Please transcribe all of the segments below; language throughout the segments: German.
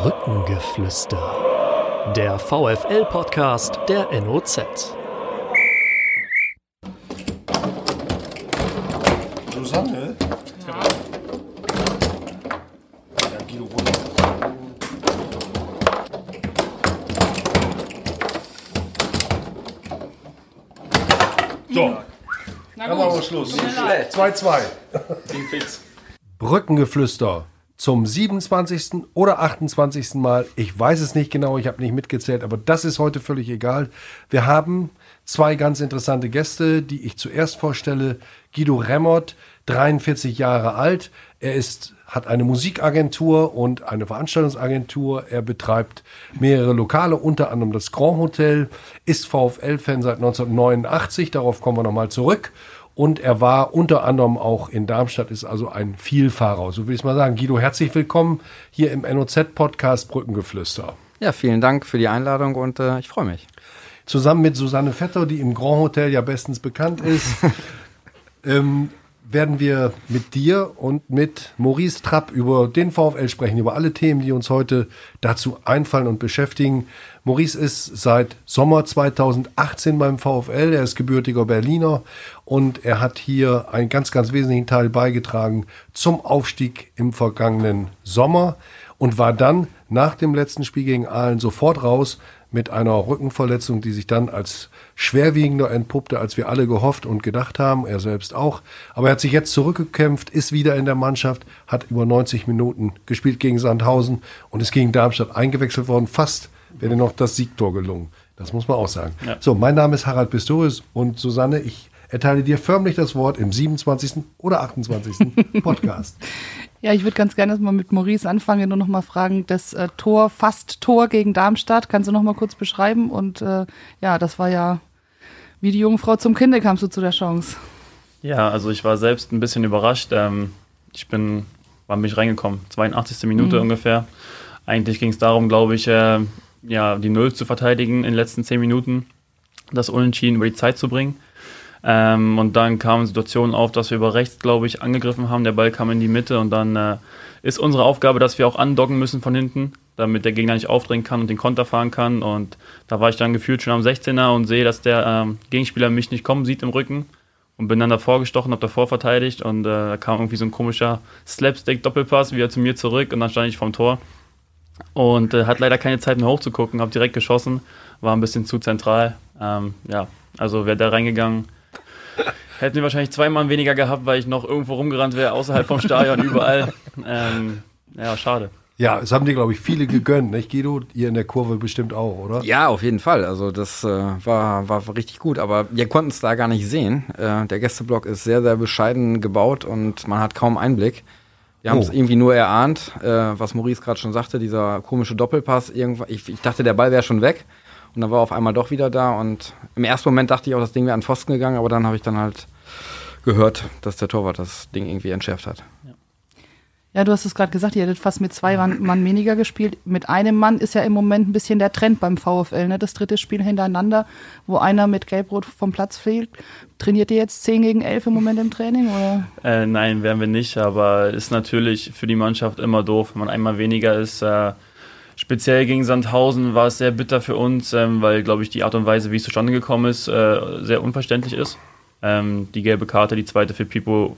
Brückengeflüster. Der VFL-Podcast der NOZ. Susanne? Ja. Ja, runter. So. Dann machen wir Schluss. 2-2. Brückengeflüster zum 27. oder 28. Mal. Ich weiß es nicht genau, ich habe nicht mitgezählt, aber das ist heute völlig egal. Wir haben zwei ganz interessante Gäste, die ich zuerst vorstelle. Guido Remmert, 43 Jahre alt. Er ist, hat eine Musikagentur und eine Veranstaltungsagentur. Er betreibt mehrere Lokale, unter anderem das Grand Hotel, ist VfL-Fan seit 1989. Darauf kommen wir nochmal zurück. Und er war unter anderem auch in Darmstadt, ist also ein Vielfahrer. So will ich es mal sagen. Guido, herzlich willkommen hier im NOZ-Podcast Brückengeflüster. Ja, vielen Dank für die Einladung und äh, ich freue mich. Zusammen mit Susanne Vetter, die im Grand Hotel ja bestens bekannt ist, ähm, werden wir mit dir und mit Maurice Trapp über den VfL sprechen, über alle Themen, die uns heute dazu einfallen und beschäftigen. Maurice ist seit Sommer 2018 beim VfL, er ist gebürtiger Berliner und er hat hier einen ganz, ganz wesentlichen Teil beigetragen zum Aufstieg im vergangenen Sommer und war dann nach dem letzten Spiel gegen Aalen sofort raus mit einer Rückenverletzung, die sich dann als schwerwiegender entpuppte, als wir alle gehofft und gedacht haben, er selbst auch. Aber er hat sich jetzt zurückgekämpft, ist wieder in der Mannschaft, hat über 90 Minuten gespielt gegen Sandhausen und ist gegen Darmstadt eingewechselt worden. Fast wäre noch das Siegtor gelungen. Das muss man auch sagen. Ja. So, mein Name ist Harald Pistorius und Susanne, ich erteile dir förmlich das Wort im 27. oder 28. Podcast. Ja, ich würde ganz gerne mal mit Maurice anfangen und noch mal fragen, das äh, Tor, fast Tor gegen Darmstadt, kannst du noch mal kurz beschreiben? Und äh, ja, das war ja wie die Jungfrau zum Kinde kamst du zu der Chance. Ja, also ich war selbst ein bisschen überrascht. Ähm, ich bin, wann bin ich reingekommen? 82. Minute mhm. ungefähr. Eigentlich ging es darum, glaube ich, äh, ja, die Null zu verteidigen in den letzten zehn Minuten, das Unentschieden über die Zeit zu bringen. Ähm, und dann kamen Situationen auf, dass wir über rechts, glaube ich, angegriffen haben. Der Ball kam in die Mitte und dann äh, ist unsere Aufgabe, dass wir auch andocken müssen von hinten, damit der Gegner nicht aufdrängen kann und den Konter fahren kann. Und da war ich dann gefühlt schon am 16er und sehe, dass der ähm, Gegenspieler mich nicht kommen sieht im Rücken und bin dann davor gestochen, habe davor verteidigt und äh, da kam irgendwie so ein komischer Slapstick-Doppelpass wieder zu mir zurück und dann stand ich vorm Tor und äh, hat leider keine Zeit mehr hochzugucken, habe direkt geschossen, war ein bisschen zu zentral. Ähm, ja, also wäre da reingegangen, Hätten wir wahrscheinlich zwei Mann weniger gehabt, weil ich noch irgendwo rumgerannt wäre, außerhalb vom Stadion, überall. Ähm, ja, schade. Ja, es haben dir, glaube ich, viele gegönnt, nicht, Guido? Ihr in der Kurve bestimmt auch, oder? Ja, auf jeden Fall. Also, das äh, war, war richtig gut. Aber wir konnten es da gar nicht sehen. Äh, der Gästeblock ist sehr, sehr bescheiden gebaut und man hat kaum Einblick. Wir haben es oh. irgendwie nur erahnt, äh, was Maurice gerade schon sagte, dieser komische Doppelpass. Ich, ich dachte, der Ball wäre schon weg. Und dann war auf einmal doch wieder da. Und im ersten Moment dachte ich auch, das Ding wäre an Pfosten gegangen, aber dann habe ich dann halt gehört, dass der Torwart das Ding irgendwie entschärft hat. Ja. Du hast es gerade gesagt, ihr hättet fast mit zwei Mann weniger gespielt. Mit einem Mann ist ja im Moment ein bisschen der Trend beim VfL, ne? Das dritte Spiel hintereinander, wo einer mit Gelbrot vom Platz fehlt. Trainiert ihr jetzt 10 gegen 11 im Moment im Training? Oder? Äh, nein, werden wir nicht, aber ist natürlich für die Mannschaft immer doof, wenn man einmal weniger ist. Äh, Speziell gegen Sandhausen war es sehr bitter für uns, ähm, weil, glaube ich, die Art und Weise, wie es zustande gekommen ist, äh, sehr unverständlich ist. Ähm, die gelbe Karte, die zweite für Pipo,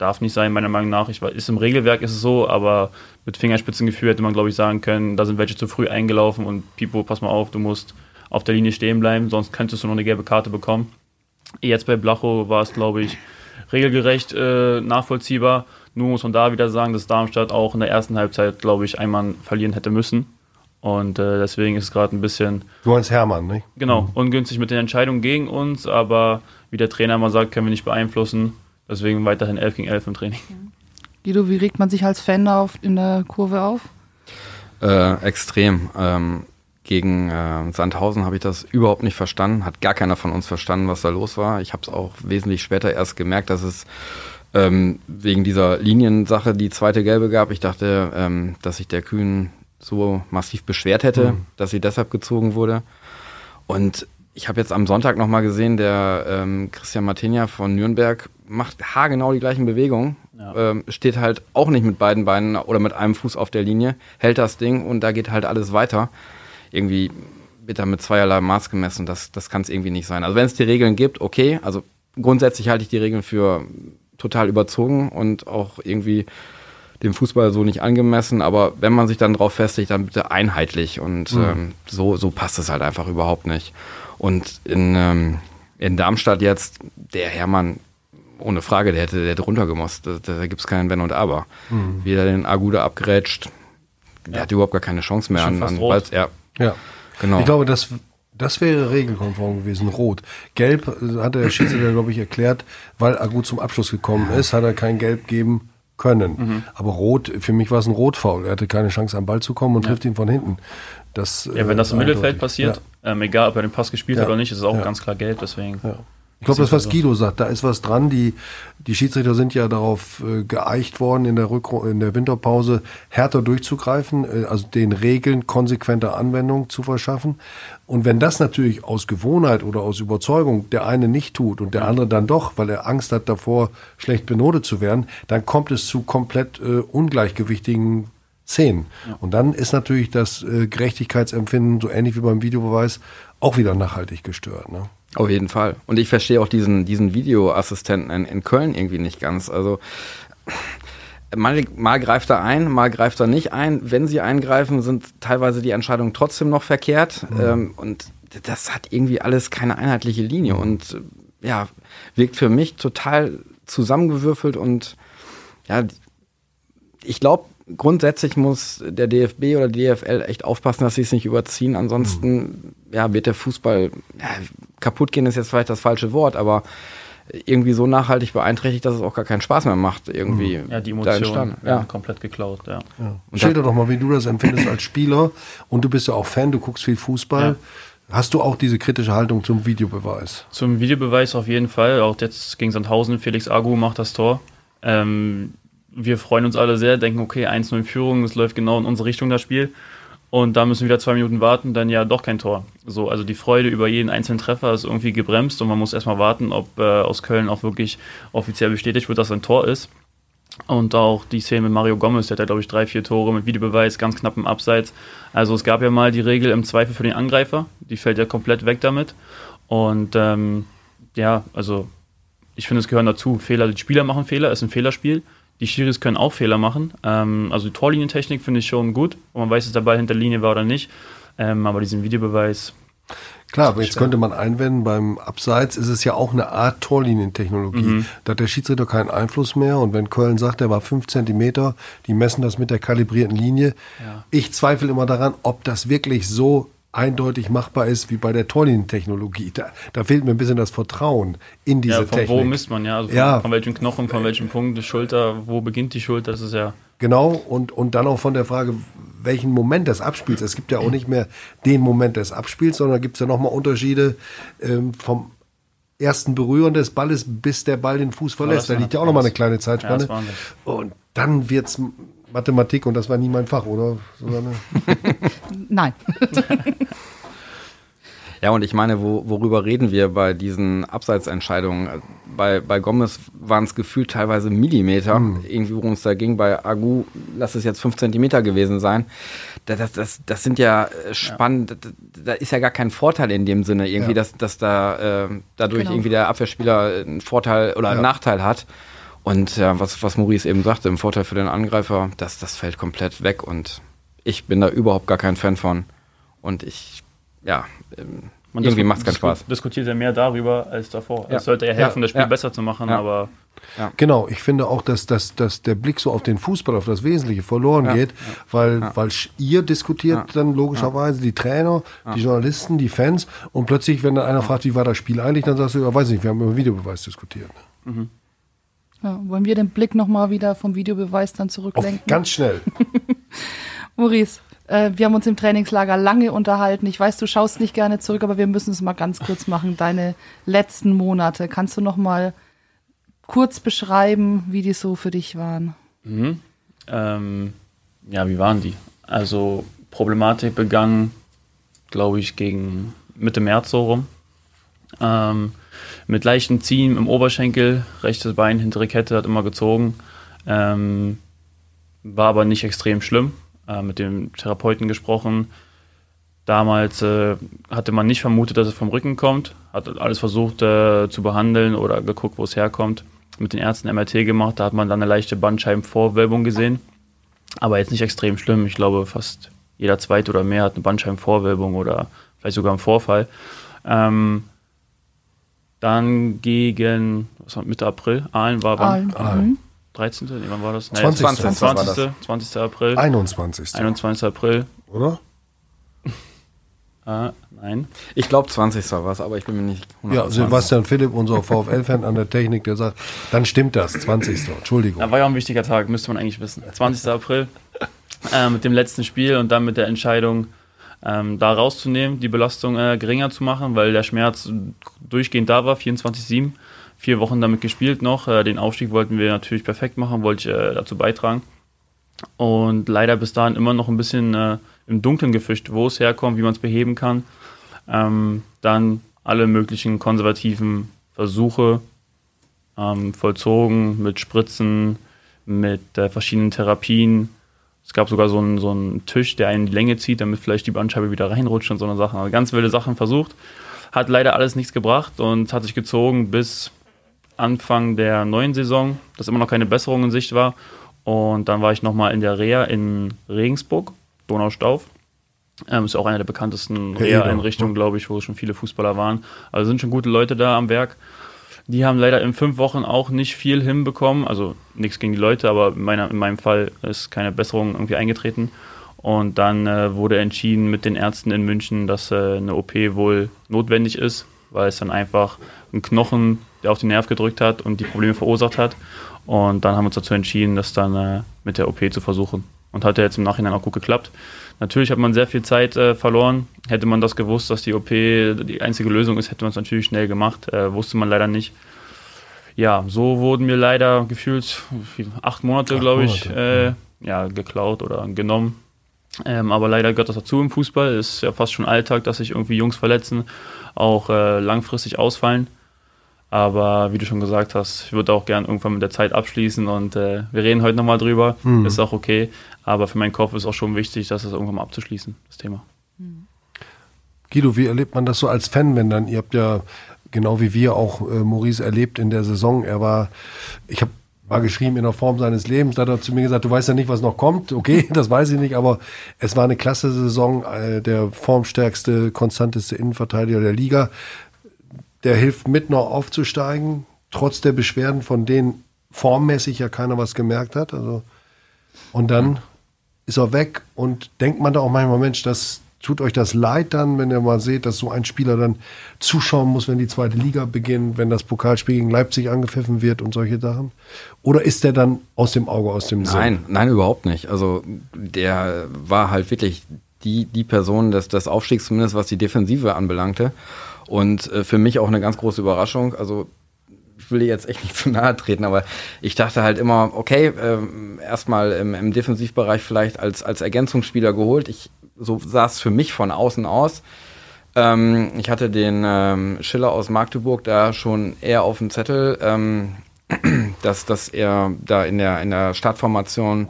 darf nicht sein, meiner Meinung nach. Ich ist im Regelwerk ist es so, aber mit Fingerspitzengefühl hätte man, glaube ich, sagen können, da sind welche zu früh eingelaufen und Pipo, pass mal auf, du musst auf der Linie stehen bleiben, sonst könntest du noch eine gelbe Karte bekommen. Jetzt bei Blacho war es, glaube ich, regelgerecht äh, nachvollziehbar. Nur muss man da wieder sagen, dass Darmstadt auch in der ersten Halbzeit, glaube ich, einmal verlieren hätte müssen. Und äh, deswegen ist es gerade ein bisschen. Du meinst Hermann, nicht? Genau, mhm. ungünstig mit den Entscheidungen gegen uns, aber wie der Trainer mal sagt, können wir nicht beeinflussen. Deswegen weiterhin 11 gegen 11 im Training. Guido, wie regt man sich als Fan auf, in der Kurve auf? Äh, extrem. Ähm, gegen äh, Sandhausen habe ich das überhaupt nicht verstanden. Hat gar keiner von uns verstanden, was da los war. Ich habe es auch wesentlich später erst gemerkt, dass es ähm, wegen dieser Liniensache die zweite Gelbe gab. Ich dachte, ähm, dass sich der Kühn so massiv beschwert hätte, mhm. dass sie deshalb gezogen wurde. Und ich habe jetzt am Sonntag nochmal gesehen, der ähm, Christian Martinia von Nürnberg macht haargenau die gleichen Bewegungen ja. ähm, steht halt auch nicht mit beiden Beinen oder mit einem Fuß auf der Linie, hält das Ding und da geht halt alles weiter. Irgendwie wird da mit zweierlei Maß gemessen. Das, das kann es irgendwie nicht sein. Also wenn es die Regeln gibt, okay. Also grundsätzlich halte ich die Regeln für total überzogen und auch irgendwie dem Fußball so nicht angemessen. Aber wenn man sich dann drauf festigt, dann bitte einheitlich. Und mhm. ähm, so, so passt es halt einfach überhaupt nicht. Und in, ähm, in Darmstadt jetzt, der Hermann, ohne Frage, der hätte, der hätte runtergemusst. Da, da gibt es keinen Wenn und Aber. Mhm. Wie er den Aguda abgrätscht, der ja. hat überhaupt gar keine Chance mehr an, an ja. ja. Genau. Ich glaube, das, das wäre regelkonform gewesen, rot. Gelb äh, hat der Schiedsrichter, glaube ich, erklärt, weil Agu zum Abschluss gekommen ist, hat er kein Gelb geben können. Mhm. Aber rot, für mich war es ein Rotfaul. Er hatte keine Chance, am Ball zu kommen und ja. trifft ihn von hinten. Das, ja, wenn das im äh, Mittelfeld passiert, ja. ähm, egal ob er den Pass gespielt ja. hat oder nicht, ist es auch ganz klar gelb, deswegen. Ich glaube, das, was Guido sagt, da ist was dran. Die, die Schiedsrichter sind ja darauf äh, geeicht worden, in der, Rück in der Winterpause härter durchzugreifen, äh, also den Regeln konsequenter Anwendung zu verschaffen. Und wenn das natürlich aus Gewohnheit oder aus Überzeugung der eine nicht tut und der andere dann doch, weil er Angst hat davor, schlecht benotet zu werden, dann kommt es zu komplett äh, ungleichgewichtigen Szenen. Ja. Und dann ist natürlich das äh, Gerechtigkeitsempfinden, so ähnlich wie beim Videobeweis, auch wieder nachhaltig gestört. Ne? Auf jeden Fall. Und ich verstehe auch diesen, diesen Videoassistenten in, in Köln irgendwie nicht ganz. Also mal, mal greift er ein, mal greift er nicht ein. Wenn sie eingreifen, sind teilweise die Entscheidungen trotzdem noch verkehrt. Mhm. Ähm, und das hat irgendwie alles keine einheitliche Linie mhm. und ja, wirkt für mich total zusammengewürfelt und ja, ich glaube, grundsätzlich muss der DFB oder die DFL echt aufpassen, dass sie es nicht überziehen. Ansonsten mhm. ja, wird der Fußball ja, kaputt gehen, ist jetzt vielleicht das falsche Wort, aber irgendwie so nachhaltig beeinträchtigt, dass es auch gar keinen Spaß mehr macht, irgendwie. Mhm. Ja, die Emotionen ja. komplett geklaut, ja. ja. Schilder doch mal, wie du das empfindest als Spieler und du bist ja auch Fan, du guckst viel Fußball. Ja. Hast du auch diese kritische Haltung zum Videobeweis? Zum Videobeweis auf jeden Fall. Auch jetzt gegen Sandhausen, Felix Agu macht das Tor. Ähm, wir freuen uns alle sehr, denken, okay, 1-0 in Führung, es läuft genau in unsere Richtung das Spiel. Und da müssen wir wieder zwei Minuten warten, dann ja doch kein Tor. So, also die Freude über jeden einzelnen Treffer ist irgendwie gebremst und man muss erstmal warten, ob äh, aus Köln auch wirklich offiziell bestätigt wird, dass ein Tor ist. Und auch die Szene mit Mario Gomez, der hat ja, glaube ich, drei, vier Tore mit Videobeweis, ganz knapp im Abseits. Also es gab ja mal die Regel im Zweifel für den Angreifer, die fällt ja komplett weg damit. Und ähm, ja, also ich finde, es gehören dazu. Fehler, die Spieler machen Fehler, ist ein Fehlerspiel. Die Schiris können auch Fehler machen. Ähm, also die Torlinientechnik finde ich schon gut, wo man weiß, dass der Ball hinter der Linie war oder nicht. Ähm, aber diesen Videobeweis. Klar, aber jetzt könnte man einwenden, beim Abseits ist es ja auch eine Art Torlinientechnologie. Mhm. Da hat der Schiedsrichter keinen Einfluss mehr. Und wenn Köln sagt, er war fünf Zentimeter, die messen das mit der kalibrierten Linie. Ja. Ich zweifle immer daran, ob das wirklich so eindeutig machbar ist wie bei der Tolling-Technologie. Da, da, fehlt mir ein bisschen das Vertrauen in diese ja, von Technik. Wo misst man ja? Also von, ja. von welchem Knochen, von welchem Punkt, die Schulter, wo beginnt die Schulter? Das ist ja. Genau, und, und dann auch von der Frage, welchen Moment des Abspiels. Es gibt ja auch nicht mehr den Moment des Abspiels, sondern gibt es ja nochmal Unterschiede ähm, vom ersten Berühren des Balles, bis der Ball den Fuß verlässt. da liegt ja auch nochmal eine kleine Zeitspanne. Ja, und dann wird es Mathematik und das war nie mein Fach, oder? Nein. ja, und ich meine, wo, worüber reden wir bei diesen Abseitsentscheidungen? Bei, bei Gomez waren es gefühlt teilweise Millimeter, hm. irgendwie worum es da ging. Bei Agu, lass es jetzt fünf Zentimeter gewesen sein. Das, das, das, das sind ja äh, spannend, ja. da ist ja gar kein Vorteil in dem Sinne, irgendwie, ja. dass, dass da äh, dadurch genau. irgendwie der Abwehrspieler einen Vorteil oder einen Nachteil hat. Und ja, was, was Maurice eben sagte, im Vorteil für den Angreifer, das, das fällt komplett weg und ich bin da überhaupt gar kein Fan von. Und ich, ja, ähm, Man irgendwie macht es keinen Spaß. diskutiert ja mehr darüber als davor. Ja. Es sollte eher helfen, ja. das Spiel ja. besser zu machen, aber. Genau, ich finde auch, dass, dass, dass der Blick so auf den Fußball, auf das Wesentliche verloren geht, weil, weil ihr diskutiert dann logischerweise, die Trainer, die Journalisten, die Fans und plötzlich, wenn dann einer fragt, wie war das Spiel eigentlich, dann sagst du, ja, weiß nicht, wir haben über Videobeweis diskutiert. Mhm. Ja, wollen wir den Blick nochmal wieder vom Videobeweis dann zurücklenken? Auf ganz schnell. Maurice, äh, wir haben uns im Trainingslager lange unterhalten. Ich weiß, du schaust nicht gerne zurück, aber wir müssen es mal ganz kurz machen. Deine letzten Monate, kannst du nochmal kurz beschreiben, wie die so für dich waren? Mhm. Ähm, ja, wie waren die? Also Problematik begann, glaube ich, gegen Mitte März so rum. Ähm, mit leichten Ziehen im Oberschenkel, rechtes Bein, hintere Kette hat immer gezogen. Ähm, war aber nicht extrem schlimm. Äh, mit dem Therapeuten gesprochen. Damals äh, hatte man nicht vermutet, dass es vom Rücken kommt. Hat alles versucht äh, zu behandeln oder geguckt, wo es herkommt. Mit den Ärzten MRT gemacht. Da hat man dann eine leichte Bandscheibenvorwölbung gesehen. Aber jetzt nicht extrem schlimm. Ich glaube, fast jeder zweite oder mehr hat eine Bandscheibenvorwölbung oder vielleicht sogar einen Vorfall. Ähm, dann gegen, was war Mitte April, Aalen war Aalen. Aalen. 13. Nee, wann war das? Nee, 20. 20. 20. 20. April. 21. 21. April. Oder? Ah, nein. Ich glaube 20. war es, aber ich bin mir nicht Ja, Sebastian Philipp, unser VfL-Fan an der Technik, der sagt, dann stimmt das, 20. Entschuldigung. Da war ja auch ein wichtiger Tag, müsste man eigentlich wissen. 20. April äh, mit dem letzten Spiel und dann mit der Entscheidung, ähm, da rauszunehmen, die Belastung äh, geringer zu machen, weil der Schmerz durchgehend da war, 24-7. Vier Wochen damit gespielt noch. Äh, den Aufstieg wollten wir natürlich perfekt machen, wollte ich äh, dazu beitragen. Und leider bis dahin immer noch ein bisschen äh, im Dunkeln gefischt, wo es herkommt, wie man es beheben kann. Ähm, dann alle möglichen konservativen Versuche ähm, vollzogen mit Spritzen, mit äh, verschiedenen Therapien. Es gab sogar so einen, so einen Tisch, der einen die Länge zieht, damit vielleicht die Bandscheibe wieder reinrutscht und so eine Sachen. Also ganz wilde Sachen versucht. Hat leider alles nichts gebracht und hat sich gezogen bis Anfang der neuen Saison, dass immer noch keine Besserung in Sicht war. Und dann war ich nochmal in der Reha in Regensburg, Donaustauf. Ähm, ist auch eine der bekanntesten Reha-Einrichtungen, glaube ich, wo schon viele Fußballer waren. Also sind schon gute Leute da am Werk. Die haben leider in fünf Wochen auch nicht viel hinbekommen. Also nichts gegen die Leute, aber in, meiner, in meinem Fall ist keine Besserung irgendwie eingetreten. Und dann äh, wurde entschieden mit den Ärzten in München, dass äh, eine OP wohl notwendig ist, weil es dann einfach ein Knochen, der auf den Nerv gedrückt hat und die Probleme verursacht hat. Und dann haben wir uns dazu entschieden, das dann äh, mit der OP zu versuchen. Und hat ja jetzt im Nachhinein auch gut geklappt. Natürlich hat man sehr viel Zeit äh, verloren. Hätte man das gewusst, dass die OP die einzige Lösung ist, hätte man es natürlich schnell gemacht. Äh, wusste man leider nicht. Ja, so wurden mir leider gefühlt acht Monate, glaube ich, äh, ja, geklaut oder genommen. Ähm, aber leider gehört das dazu im Fußball. Ist ja fast schon Alltag, dass sich irgendwie Jungs verletzen, auch äh, langfristig ausfallen. Aber wie du schon gesagt hast, ich würde auch gern irgendwann mit der Zeit abschließen und äh, wir reden heute nochmal drüber. Mhm. Ist auch okay. Aber für meinen Kopf ist auch schon wichtig, das irgendwann mal abzuschließen, das Thema. Guido, wie erlebt man das so als Fan, wenn dann, ihr habt ja genau wie wir auch äh, Maurice erlebt in der Saison. Er war, ich habe war geschrieben in der Form seines Lebens. Da hat er zu mir gesagt, du weißt ja nicht, was noch kommt. Okay, das weiß ich nicht, aber es war eine klasse Saison, äh, der formstärkste, konstanteste Innenverteidiger der Liga. Der hilft mit, noch aufzusteigen, trotz der Beschwerden, von denen formmäßig ja keiner was gemerkt hat. Also, und dann ist er weg und denkt man da auch manchmal, Mensch, das tut euch das leid dann, wenn ihr mal seht, dass so ein Spieler dann zuschauen muss, wenn die zweite Liga beginnt, wenn das Pokalspiel gegen Leipzig angepfiffen wird und solche Sachen? Oder ist der dann aus dem Auge, aus dem Sinn? Nein, nein, überhaupt nicht. Also der war halt wirklich die, die Person des, des Aufstiegs, zumindest was die Defensive anbelangte. Und äh, für mich auch eine ganz große Überraschung. Also ich will jetzt echt nicht zu nahe treten, aber ich dachte halt immer, okay, ähm, erstmal im, im Defensivbereich vielleicht als, als Ergänzungsspieler geholt. Ich, so sah es für mich von außen aus. Ähm, ich hatte den ähm, Schiller aus Magdeburg da schon eher auf dem Zettel, ähm, dass, dass er da in der, in der Startformation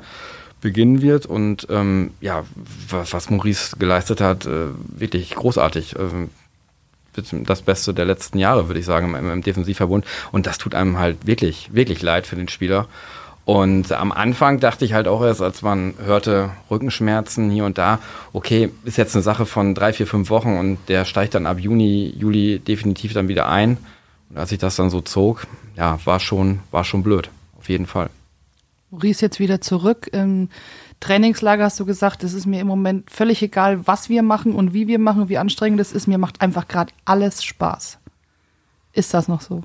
beginnen wird. Und ähm, ja, was, was Maurice geleistet hat, äh, wirklich großartig. Ähm, das Beste der letzten Jahre, würde ich sagen, im, im Defensivverbund. Und das tut einem halt wirklich, wirklich leid für den Spieler. Und am Anfang dachte ich halt auch erst, als man hörte Rückenschmerzen hier und da, okay, ist jetzt eine Sache von drei, vier, fünf Wochen und der steigt dann ab Juni, Juli definitiv dann wieder ein. Und als ich das dann so zog, ja, war schon, war schon blöd, auf jeden Fall. Maurice jetzt wieder zurück. Im Trainingslager hast du gesagt, es ist mir im Moment völlig egal, was wir machen und wie wir machen, wie anstrengend es ist. Mir macht einfach gerade alles Spaß. Ist das noch so?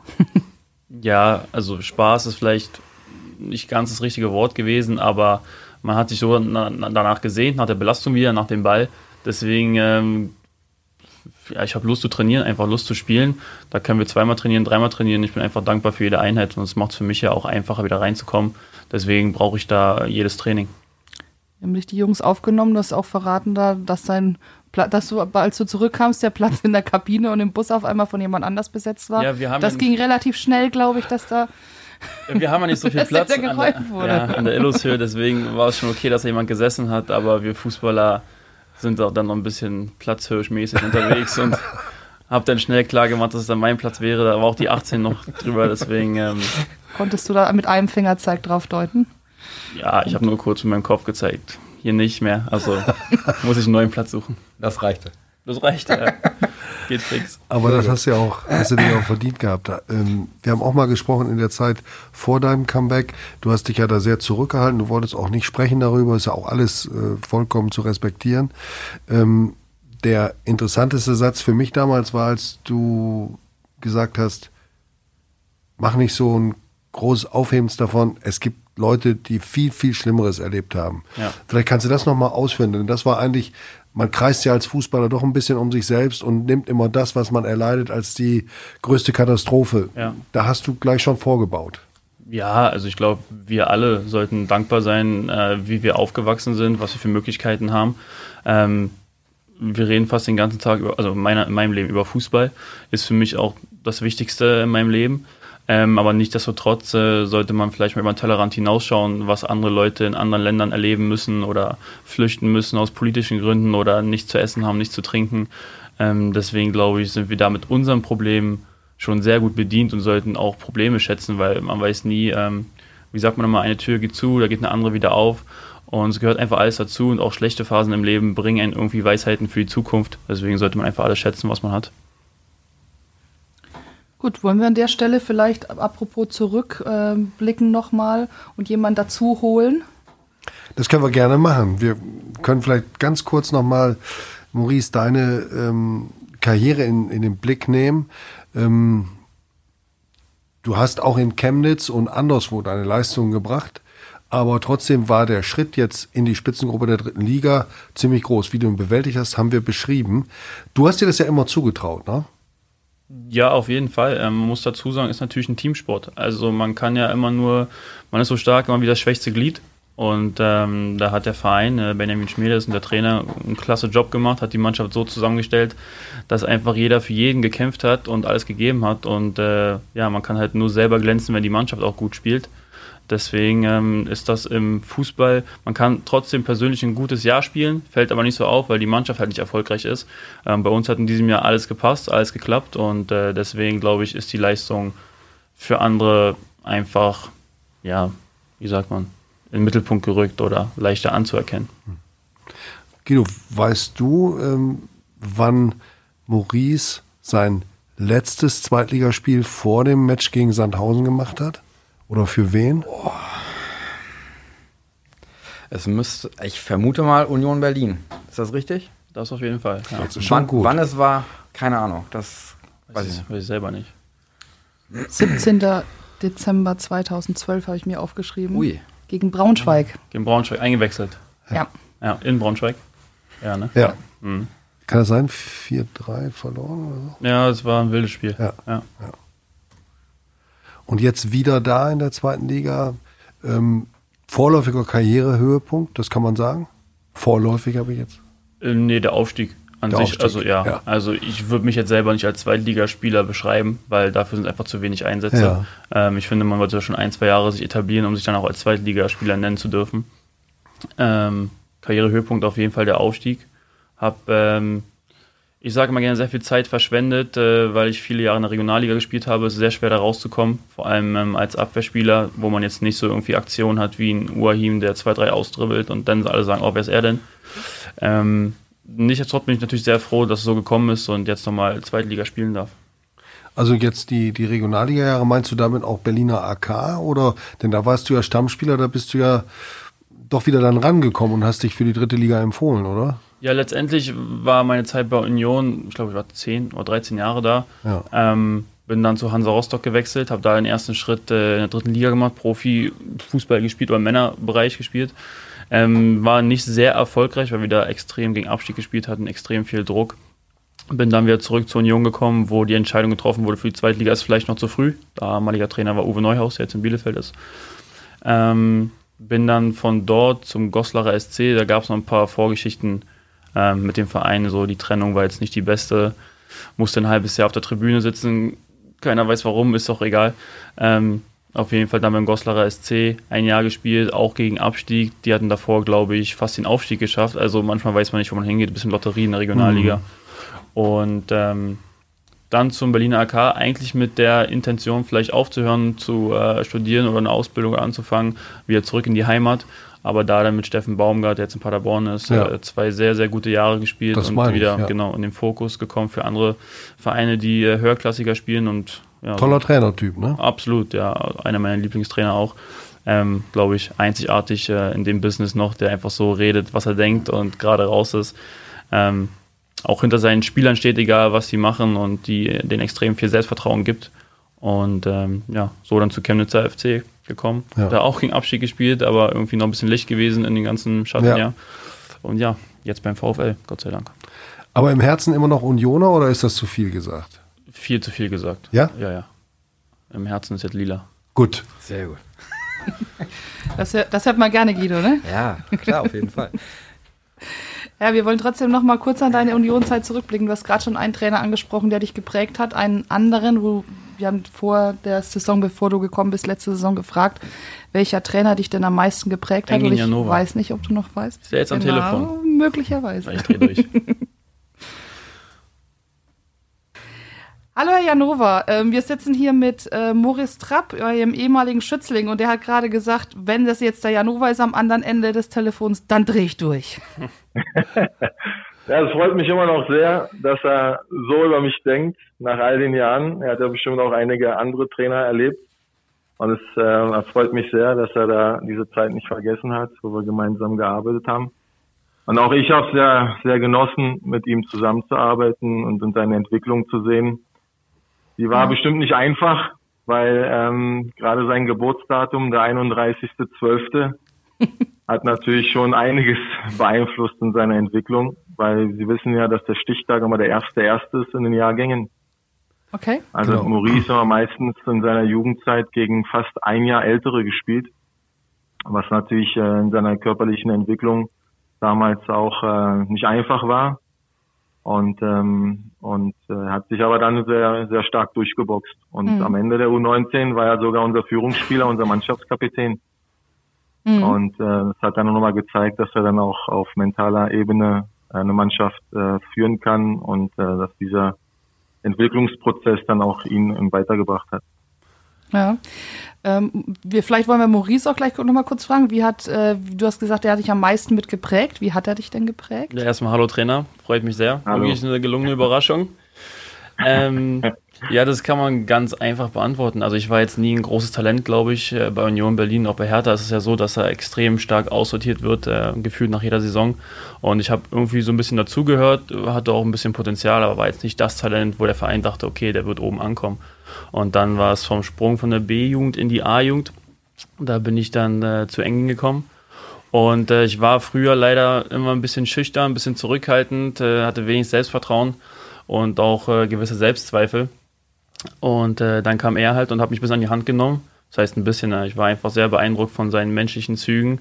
ja, also Spaß ist vielleicht nicht ganz das richtige Wort gewesen, aber man hat sich so danach gesehen, nach der Belastung wieder, nach dem Ball. Deswegen, ähm, ja, ich habe Lust zu trainieren, einfach Lust zu spielen. Da können wir zweimal trainieren, dreimal trainieren. Ich bin einfach dankbar für jede Einheit und es macht es für mich ja auch einfacher, wieder reinzukommen. Deswegen brauche ich da jedes Training. Wir haben dich die Jungs aufgenommen, du hast auch verraten, da, dass dein dass du, als du zurückkamst, der Platz in der Kabine und im Bus auf einmal von jemand anders besetzt war. Ja, wir haben das ging relativ schnell, glaube ich, dass da Wir haben ja nicht so viel Platz an der, ja, an der Illushöhe, deswegen war es schon okay, dass da jemand gesessen hat, aber wir Fußballer sind auch dann noch ein bisschen platzhirschmäßig unterwegs und habe dann schnell klar gemacht, dass es dann mein Platz wäre. Da war auch die 18 noch drüber, deswegen. Ähm, Konntest du da mit einem Fingerzeig drauf deuten? Ja, ich habe nur kurz mit meinem Kopf gezeigt. Hier nicht mehr, also muss ich einen neuen Platz suchen. Das reichte. Das reicht, ja. Geht fix. Aber das hast du ja auch, hast du dir auch verdient gehabt. Ähm, wir haben auch mal gesprochen in der Zeit vor deinem Comeback. Du hast dich ja da sehr zurückgehalten. Du wolltest auch nicht sprechen darüber. Ist ja auch alles äh, vollkommen zu respektieren. Ähm, der interessanteste Satz für mich damals war, als du gesagt hast, mach nicht so ein großes Aufhebens davon. Es gibt Leute, die viel, viel Schlimmeres erlebt haben. Ja. Vielleicht kannst du das nochmal ausführen, denn das war eigentlich man kreist ja als Fußballer doch ein bisschen um sich selbst und nimmt immer das, was man erleidet, als die größte Katastrophe. Ja. Da hast du gleich schon vorgebaut. Ja, also ich glaube, wir alle sollten dankbar sein, äh, wie wir aufgewachsen sind, was wir für Möglichkeiten haben. Ähm, wir reden fast den ganzen Tag, über, also meiner, in meinem Leben über Fußball, ist für mich auch das Wichtigste in meinem Leben. Ähm, aber nichtsdestotrotz äh, sollte man vielleicht mal über den Tellerrand hinausschauen, was andere Leute in anderen Ländern erleben müssen oder flüchten müssen aus politischen Gründen oder nichts zu essen haben, nichts zu trinken. Ähm, deswegen glaube ich, sind wir da mit unserem Problem schon sehr gut bedient und sollten auch Probleme schätzen, weil man weiß nie, ähm, wie sagt man immer, eine Tür geht zu, da geht eine andere wieder auf. Und es gehört einfach alles dazu und auch schlechte Phasen im Leben bringen einen irgendwie Weisheiten für die Zukunft. Deswegen sollte man einfach alles schätzen, was man hat. Gut, wollen wir an der Stelle vielleicht apropos zurückblicken äh, nochmal und jemanden dazu holen? Das können wir gerne machen. Wir können vielleicht ganz kurz nochmal, Maurice, deine ähm, Karriere in, in den Blick nehmen. Ähm, du hast auch in Chemnitz und anderswo deine Leistungen gebracht. Aber trotzdem war der Schritt jetzt in die Spitzengruppe der dritten Liga ziemlich groß. Wie du ihn bewältigt hast, haben wir beschrieben. Du hast dir das ja immer zugetraut, ne? Ja, auf jeden Fall. Ähm, man muss dazu sagen, ist natürlich ein Teamsport. Also man kann ja immer nur, man ist so stark immer wie das schwächste Glied. Und ähm, da hat der Verein, äh, Benjamin Schmiedes und der Trainer, einen klasse Job gemacht, hat die Mannschaft so zusammengestellt, dass einfach jeder für jeden gekämpft hat und alles gegeben hat. Und äh, ja, man kann halt nur selber glänzen, wenn die Mannschaft auch gut spielt. Deswegen ähm, ist das im Fußball, man kann trotzdem persönlich ein gutes Jahr spielen, fällt aber nicht so auf, weil die Mannschaft halt nicht erfolgreich ist. Ähm, bei uns hat in diesem Jahr alles gepasst, alles geklappt und äh, deswegen glaube ich, ist die Leistung für andere einfach, ja, wie sagt man, in den Mittelpunkt gerückt oder leichter anzuerkennen. Guido, weißt du, ähm, wann Maurice sein letztes Zweitligaspiel vor dem Match gegen Sandhausen gemacht hat? Oder für wen? Oh. Es müsste, ich vermute mal Union Berlin. Ist das richtig? Das auf jeden Fall. Ja. Das ist schon wann, gut. wann es war, keine Ahnung. Das weiß, weiß ich, weiß ich selber nicht. 17. Dezember 2012 habe ich mir aufgeschrieben. Ui. Gegen Braunschweig. Gegen Braunschweig eingewechselt. Ja. Ja, in Braunschweig. Ja, ne? Ja. Mhm. Kann das sein? 4-3 verloren oder so? Ja, es war ein wildes Spiel. Ja. ja. ja. Und jetzt wieder da in der zweiten Liga. Ähm, vorläufiger Karrierehöhepunkt, das kann man sagen. Vorläufig habe ich jetzt. Äh, nee, der Aufstieg an der sich. Aufstieg, also ja. ja. Also ich würde mich jetzt selber nicht als Zweitligaspieler beschreiben, weil dafür sind einfach zu wenig Einsätze. Ja. Ähm, ich finde, man sollte schon ein, zwei Jahre sich etablieren, um sich dann auch als Zweitligaspieler nennen zu dürfen. Ähm, Karrierehöhepunkt auf jeden Fall der Aufstieg. Hab ähm, ich sage immer gerne, sehr viel Zeit verschwendet, äh, weil ich viele Jahre in der Regionalliga gespielt habe. Es ist sehr schwer da rauszukommen, vor allem ähm, als Abwehrspieler, wo man jetzt nicht so irgendwie Aktionen hat wie ein Uahim, der zwei, drei austribbelt und dann alle sagen, oh, wer ist er denn? Ähm, Nichtsdestotrotz bin ich natürlich sehr froh, dass es so gekommen ist und jetzt nochmal Zweitliga spielen darf. Also jetzt die, die Regionalliga-Jahre, meinst du damit auch Berliner AK? Oder, denn da warst du ja Stammspieler, da bist du ja doch wieder dann rangekommen und hast dich für die dritte Liga empfohlen, oder? Ja, letztendlich war meine Zeit bei Union, ich glaube, ich war 10 oder 13 Jahre da. Ja. Ähm, bin dann zu Hansa Rostock gewechselt, habe da den ersten Schritt äh, in der dritten Liga gemacht, Profi-Fußball gespielt oder im Männerbereich gespielt. Ähm, war nicht sehr erfolgreich, weil wir da extrem gegen Abstieg gespielt hatten, extrem viel Druck. Bin dann wieder zurück zur Union gekommen, wo die Entscheidung getroffen wurde für die Zweitliga ist vielleicht noch zu früh. Damaliger Trainer war Uwe Neuhaus, der jetzt in Bielefeld ist. Ähm, bin dann von dort zum Goslarer SC, da gab es noch ein paar Vorgeschichten ähm, mit dem Verein. So, die Trennung war jetzt nicht die beste. Musste ein halbes Jahr auf der Tribüne sitzen. Keiner weiß warum, ist doch egal. Ähm, Auf jeden Fall dann beim Goslarer SC ein Jahr gespielt, auch gegen Abstieg. Die hatten davor, glaube ich, fast den Aufstieg geschafft. Also manchmal weiß man nicht, wo man hingeht. Ein bisschen Lotterie in der Regionalliga. Mhm. Und ähm, dann zum Berliner AK eigentlich mit der Intention, vielleicht aufzuhören zu äh, studieren oder eine Ausbildung anzufangen, wieder zurück in die Heimat. Aber da dann mit Steffen Baumgart, der jetzt in Paderborn ist, ja. zwei sehr, sehr gute Jahre gespielt das und wieder ich, ja. genau in den Fokus gekommen für andere Vereine, die äh, höherklassiger spielen und ja, Toller Trainertyp, ne? Absolut, ja. Einer meiner Lieblingstrainer auch. Ähm, Glaube ich, einzigartig äh, in dem Business noch, der einfach so redet, was er denkt und gerade raus ist. Ähm, auch hinter seinen Spielern steht, egal was sie machen und die den extrem viel Selbstvertrauen gibt. Und ähm, ja, so dann zu Chemnitzer FC gekommen. Ja. Da auch gegen Abstieg gespielt, aber irgendwie noch ein bisschen Licht gewesen in den ganzen Schattenjahr. Ja. Und ja, jetzt beim VfL, Gott sei Dank. Aber im Herzen immer noch Unioner oder ist das zu viel gesagt? Viel zu viel gesagt. Ja? Ja, ja. Im Herzen ist jetzt lila. Gut. Sehr gut. Das, das hört man gerne, Guido, ne? Ja, klar, auf jeden Fall. Ja, wir wollen trotzdem noch mal kurz an deine Unionzeit zurückblicken. Du hast gerade schon einen Trainer angesprochen, der dich geprägt hat, einen anderen, wo wir haben vor der Saison, bevor du gekommen bist, letzte Saison gefragt, welcher Trainer dich denn am meisten geprägt hat. Und ich Janova. weiß nicht, ob du noch weißt. Ist der jetzt genau, am Telefon? Möglicherweise. Ich drehe durch. Hallo Herr Janova, ähm, wir sitzen hier mit äh, Moritz Trapp, eurem ehemaligen Schützling, und der hat gerade gesagt, wenn das jetzt der Janova ist am anderen Ende des Telefons, dann drehe ich durch. ja, es freut mich immer noch sehr, dass er so über mich denkt, nach all den Jahren. Er hat ja bestimmt auch einige andere Trainer erlebt. Und es äh, freut mich sehr, dass er da diese Zeit nicht vergessen hat, wo wir gemeinsam gearbeitet haben. Und auch ich habe es sehr, sehr genossen, mit ihm zusammenzuarbeiten und in seine Entwicklung zu sehen. Die war ja. bestimmt nicht einfach, weil ähm, gerade sein Geburtsdatum, der 31.12., hat natürlich schon einiges beeinflusst in seiner Entwicklung, weil Sie wissen ja, dass der Stichtag immer der erste erste ist in den Jahrgängen. Okay. Also genau. Maurice war meistens in seiner Jugendzeit gegen fast ein Jahr ältere gespielt, was natürlich äh, in seiner körperlichen Entwicklung damals auch äh, nicht einfach war und ähm, und äh, hat sich aber dann sehr sehr stark durchgeboxt und mhm. am Ende der U19 war er sogar unser Führungsspieler, unser Mannschaftskapitän. Mhm. Und äh, das hat dann nochmal gezeigt, dass er dann auch auf mentaler Ebene eine Mannschaft äh, führen kann und äh, dass dieser Entwicklungsprozess dann auch ihn weitergebracht hat. Ja. Ähm, wir, vielleicht wollen wir Maurice auch gleich noch mal kurz fragen. Wie hat, äh, du hast gesagt, er hat dich am meisten mit geprägt. Wie hat er dich denn geprägt? Ja, erstmal Hallo Trainer, freut mich sehr. Hallo. Wirklich eine gelungene Überraschung. ähm, ja, das kann man ganz einfach beantworten. Also ich war jetzt nie ein großes Talent, glaube ich, äh, bei Union Berlin. Auch bei Hertha ist es ja so, dass er extrem stark aussortiert wird, äh, gefühlt nach jeder Saison. Und ich habe irgendwie so ein bisschen dazugehört, hatte auch ein bisschen Potenzial, aber war jetzt nicht das Talent, wo der Verein dachte, okay, der wird oben ankommen. Und dann war es vom Sprung von der B-Jugend in die A-Jugend. Da bin ich dann äh, zu Engen gekommen. Und äh, ich war früher leider immer ein bisschen schüchtern, ein bisschen zurückhaltend, äh, hatte wenig Selbstvertrauen und auch äh, gewisse Selbstzweifel. Und äh, dann kam er halt und hat mich bis an die Hand genommen. Das heißt ein bisschen, äh, ich war einfach sehr beeindruckt von seinen menschlichen Zügen.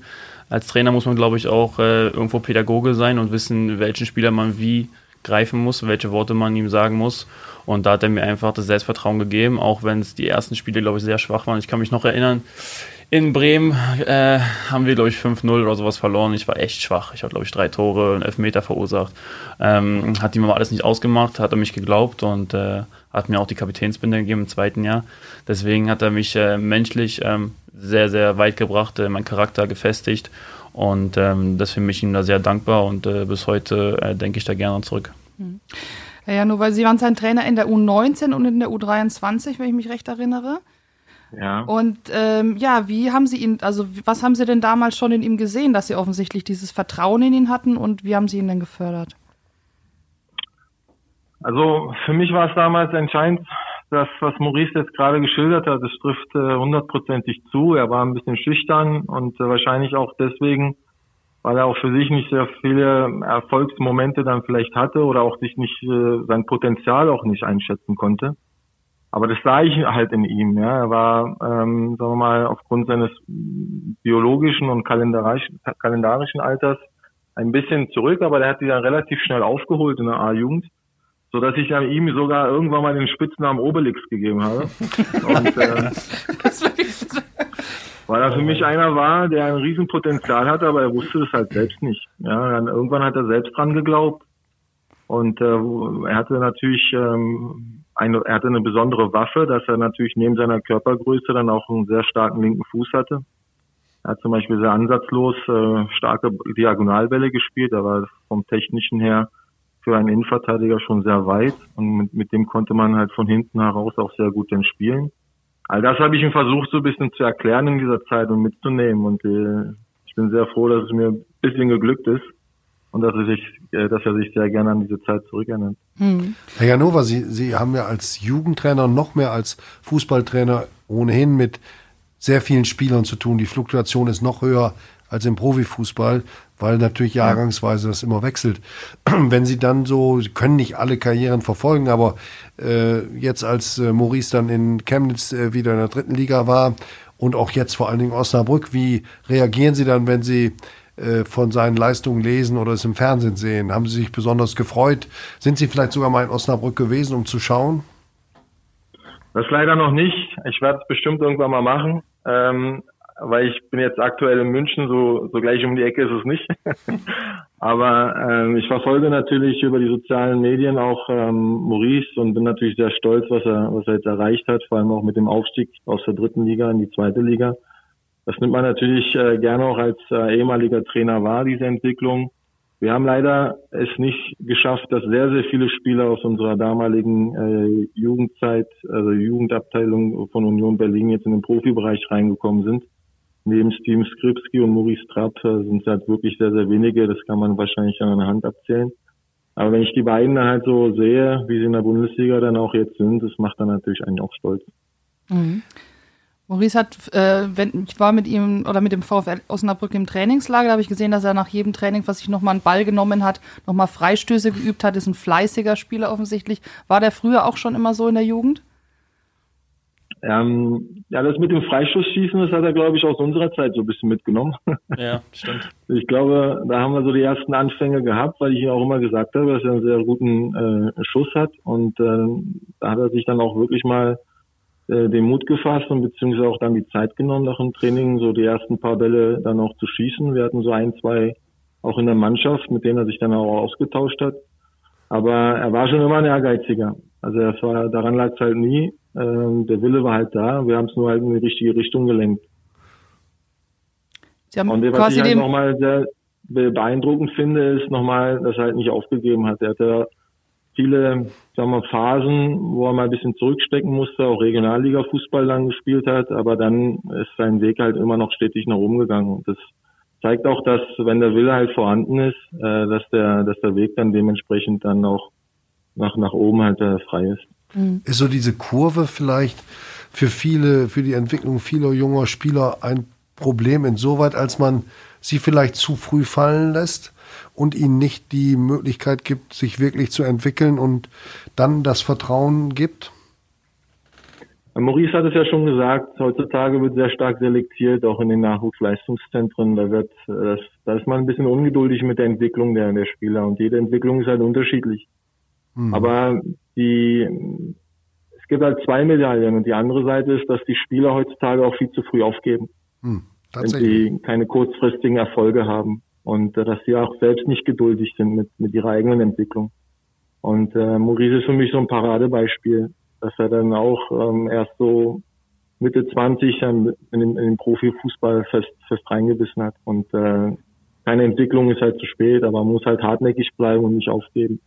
Als Trainer muss man, glaube ich, auch äh, irgendwo Pädagoge sein und wissen, welchen Spieler man wie greifen muss, welche Worte man ihm sagen muss. Und da hat er mir einfach das Selbstvertrauen gegeben, auch wenn es die ersten Spiele, glaube ich, sehr schwach waren. Ich kann mich noch erinnern, in Bremen äh, haben wir, glaube ich, 5-0 oder sowas verloren. Ich war echt schwach. Ich habe, glaube ich, drei Tore, einen Elfmeter verursacht. Ähm, hat ihm aber alles nicht ausgemacht, hat er mich geglaubt und äh, hat mir auch die Kapitänsbinde gegeben im zweiten Jahr. Deswegen hat er mich äh, menschlich ähm, sehr, sehr weit gebracht, äh, mein Charakter gefestigt. Und ähm, deswegen bin ich ihm da sehr dankbar und äh, bis heute äh, denke ich da gerne zurück. Mhm. Ja, nur weil Sie waren sein Trainer in der U19 und in der U23, wenn ich mich recht erinnere. Ja. Und ähm, ja, wie haben Sie ihn, also was haben Sie denn damals schon in ihm gesehen, dass Sie offensichtlich dieses Vertrauen in ihn hatten und wie haben Sie ihn denn gefördert? Also für mich war es damals entscheidend, das, was Maurice jetzt gerade geschildert hat, das trifft äh, hundertprozentig äh, zu. Er war ein bisschen schüchtern und äh, wahrscheinlich auch deswegen, weil er auch für sich nicht sehr viele Erfolgsmomente dann vielleicht hatte oder auch sich nicht äh, sein Potenzial auch nicht einschätzen konnte. Aber das sah ich halt in ihm. Ja. Er war, ähm, sagen wir mal, aufgrund seines biologischen und kalendarischen, kalendarischen Alters ein bisschen zurück, aber der hat sich dann relativ schnell aufgeholt in der A-Jugend so dass ich ihm sogar irgendwann mal den Spitznamen Obelix gegeben habe. Und, äh, Weil er für mich einer war, der ein Riesenpotenzial hatte, aber er wusste das halt selbst nicht. Ja, dann irgendwann hat er selbst dran geglaubt. Und äh, er hatte natürlich ähm, eine, er hatte eine besondere Waffe, dass er natürlich neben seiner Körpergröße dann auch einen sehr starken linken Fuß hatte. Er hat zum Beispiel sehr ansatzlos äh, starke Diagonalbälle gespielt, er war vom technischen her für einen Innenverteidiger schon sehr weit und mit, mit dem konnte man halt von hinten heraus auch sehr gut dann spielen. All das habe ich ihm versucht so ein bisschen zu erklären in dieser Zeit und mitzunehmen und äh, ich bin sehr froh, dass es mir ein bisschen geglückt ist und dass er sich, äh, dass er sich sehr gerne an diese Zeit zurückerinnert. Hm. Herr Janova, Sie, Sie haben ja als Jugendtrainer noch mehr als Fußballtrainer ohnehin mit sehr vielen Spielern zu tun. Die Fluktuation ist noch höher als im Profifußball weil natürlich jahrgangsweise das immer wechselt. Wenn Sie dann so, Sie können nicht alle Karrieren verfolgen, aber äh, jetzt als äh, Maurice dann in Chemnitz äh, wieder in der dritten Liga war und auch jetzt vor allen Dingen Osnabrück, wie reagieren Sie dann, wenn Sie äh, von seinen Leistungen lesen oder es im Fernsehen sehen? Haben Sie sich besonders gefreut? Sind Sie vielleicht sogar mal in Osnabrück gewesen, um zu schauen? Das leider noch nicht. Ich werde es bestimmt irgendwann mal machen. Ähm, weil ich bin jetzt aktuell in München, so, so gleich um die Ecke ist es nicht. Aber ähm, ich verfolge natürlich über die sozialen Medien auch ähm, Maurice und bin natürlich sehr stolz, was er, was er jetzt erreicht hat, vor allem auch mit dem Aufstieg aus der dritten Liga in die zweite Liga. Das nimmt man natürlich äh, gerne auch als äh, ehemaliger Trainer wahr, diese Entwicklung. Wir haben leider es nicht geschafft, dass sehr, sehr viele Spieler aus unserer damaligen äh, Jugendzeit, also Jugendabteilung von Union Berlin jetzt in den Profibereich reingekommen sind neben Steven Skripski und Maurice Trapp äh, sind es halt wirklich sehr, sehr wenige. Das kann man wahrscheinlich an einer Hand abzählen. Aber wenn ich die beiden halt so sehe, wie sie in der Bundesliga dann auch jetzt sind, das macht dann natürlich einen auch stolz. Mhm. Maurice hat, äh, wenn ich war mit ihm oder mit dem VfL Osnabrück im Trainingslager, da habe ich gesehen, dass er nach jedem Training, was sich nochmal einen Ball genommen hat, nochmal Freistöße geübt hat, ist ein fleißiger Spieler offensichtlich. War der früher auch schon immer so in der Jugend? Ähm, ja, das mit dem Freistoßschießen, das hat er, glaube ich, aus unserer Zeit so ein bisschen mitgenommen. Ja, stimmt. Ich glaube, da haben wir so die ersten Anfänge gehabt, weil ich ihm auch immer gesagt habe, dass er einen sehr guten äh, Schuss hat. Und äh, da hat er sich dann auch wirklich mal äh, den Mut gefasst und beziehungsweise auch dann die Zeit genommen, nach dem Training so die ersten paar Bälle dann auch zu schießen. Wir hatten so ein, zwei auch in der Mannschaft, mit denen er sich dann auch ausgetauscht hat. Aber er war schon immer ein Ehrgeiziger. Also er war, daran lag es halt nie. Ähm, der Wille war halt da. Wir haben es nur halt in die richtige Richtung gelenkt. Sie haben Und was quasi ich halt nochmal sehr beeindruckend finde, ist nochmal, dass er halt nicht aufgegeben hat. Er hatte viele, sagen wir, Phasen, wo er mal ein bisschen zurückstecken musste, auch Regionalliga-Fußball dann gespielt hat, aber dann ist sein Weg halt immer noch stetig nach oben gegangen. Und das zeigt auch, dass, wenn der Wille halt vorhanden ist, äh, dass der, dass der Weg dann dementsprechend dann auch nach, nach oben halt äh, frei ist. Mhm. Ist so diese Kurve vielleicht für viele, für die Entwicklung vieler junger Spieler ein Problem insoweit, als man sie vielleicht zu früh fallen lässt und ihnen nicht die Möglichkeit gibt, sich wirklich zu entwickeln und dann das Vertrauen gibt? Maurice hat es ja schon gesagt, heutzutage wird sehr stark selektiert, auch in den Nachwuchsleistungszentren. Da wird, das, da ist man ein bisschen ungeduldig mit der Entwicklung der, der Spieler und jede Entwicklung ist halt unterschiedlich. Mhm. Aber die, es gibt halt zwei Medaillen und die andere Seite ist, dass die Spieler heutzutage auch viel zu früh aufgeben. Mhm, wenn sie keine kurzfristigen Erfolge haben und äh, dass sie auch selbst nicht geduldig sind mit, mit ihrer eigenen Entwicklung. Und äh, Maurice ist für mich so ein Paradebeispiel, dass er dann auch ähm, erst so Mitte 20 in, in, in den Profifußball fest, fest reingebissen hat. Und äh, keine Entwicklung ist halt zu spät, aber man muss halt hartnäckig bleiben und nicht aufgeben.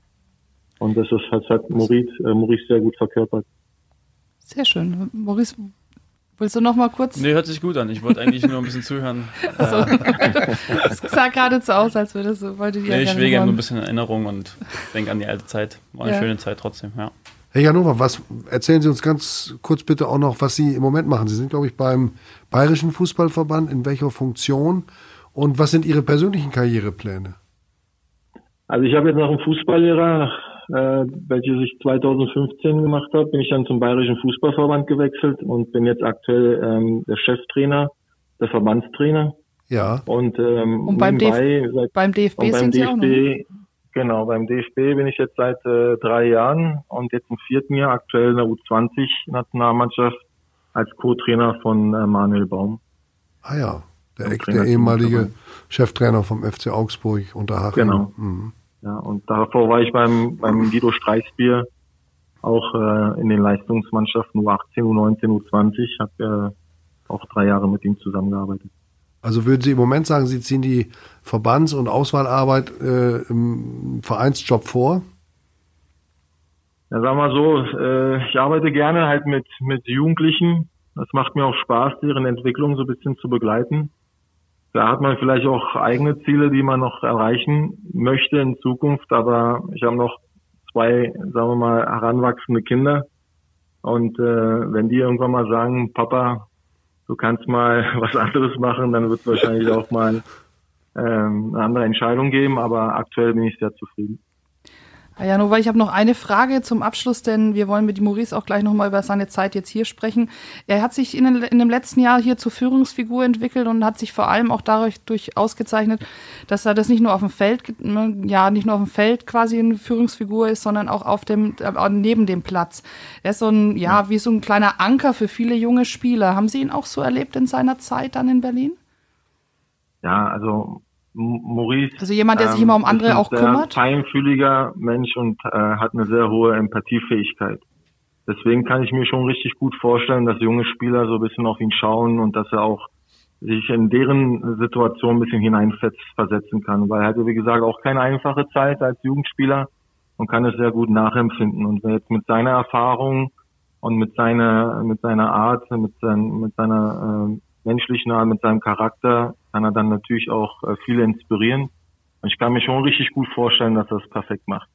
Und das ist, das hat Maurice, äh, Maurice sehr gut verkörpert. Sehr schön. Maurice, willst du noch mal kurz? Nee, hört sich gut an. Ich wollte eigentlich nur ein bisschen zuhören. Also, das sah gerade so aus, als würde so, wollte die nee, ich will gerne nur ein bisschen Erinnerung und denke an die alte Zeit. War eine ja. schöne Zeit trotzdem, ja. Herr Janova, was erzählen Sie uns ganz kurz bitte auch noch, was Sie im Moment machen? Sie sind, glaube ich, beim Bayerischen Fußballverband. In welcher Funktion? Und was sind Ihre persönlichen Karrierepläne? Also ich habe jetzt nach einem Fußballlehrer, äh, welches ich 2015 gemacht habe, bin ich dann zum Bayerischen Fußballverband gewechselt und bin jetzt aktuell ähm, der Cheftrainer, der Verbandstrainer. Ja. Und, ähm, und beim, DF seit, beim DFB und beim sind DFB, Sie auch noch? Genau, beim DFB bin ich jetzt seit äh, drei Jahren und jetzt im vierten Jahr aktuell in der U20-Nationalmannschaft als Co-Trainer von äh, Manuel Baum. Ah ja, der, der ehemalige Cheftrainer vom FC Augsburg unter Haching. Genau. Mhm. Ja, und davor war ich beim, beim Guido Streichsbier auch äh, in den Leistungsmannschaften U18, U19, U20. Habe äh, auch drei Jahre mit ihm zusammengearbeitet. Also würden Sie im Moment sagen, Sie ziehen die Verbands- und Auswahlarbeit äh, im Vereinsjob vor? Ja, sagen wir so, äh, ich arbeite gerne halt mit, mit Jugendlichen. Das macht mir auch Spaß, deren Entwicklung so ein bisschen zu begleiten. Da hat man vielleicht auch eigene Ziele, die man noch erreichen möchte in Zukunft, aber ich habe noch zwei, sagen wir mal, heranwachsende Kinder. Und äh, wenn die irgendwann mal sagen, Papa, du kannst mal was anderes machen, dann wird es wahrscheinlich auch mal ähm, eine andere Entscheidung geben, aber aktuell bin ich sehr zufrieden. Herr Janova, ich habe noch eine Frage zum Abschluss, denn wir wollen mit Maurice auch gleich nochmal über seine Zeit jetzt hier sprechen. Er hat sich in, in, dem letzten Jahr hier zur Führungsfigur entwickelt und hat sich vor allem auch dadurch durch ausgezeichnet, dass er das nicht nur auf dem Feld, ja, nicht nur auf dem Feld quasi eine Führungsfigur ist, sondern auch auf dem, äh, neben dem Platz. Er ist so ein, ja, wie so ein kleiner Anker für viele junge Spieler. Haben Sie ihn auch so erlebt in seiner Zeit dann in Berlin? Ja, also Maurice. Also jemand, der sich immer um ähm, andere auch kümmert? Ein feinfühliger Mensch und äh, hat eine sehr hohe Empathiefähigkeit. Deswegen kann ich mir schon richtig gut vorstellen, dass junge Spieler so ein bisschen auf ihn schauen und dass er auch sich in deren Situation ein bisschen hineinversetzen kann, weil er hatte, wie gesagt, auch keine einfache Zeit als Jugendspieler und kann es sehr gut nachempfinden. Und jetzt mit seiner Erfahrung und mit seiner, mit seiner Art, mit, sein, mit seiner äh, menschlichen Art, mit seinem Charakter kann er dann natürlich auch äh, viele inspirieren. Und ich kann mir schon richtig gut vorstellen, dass er es perfekt macht.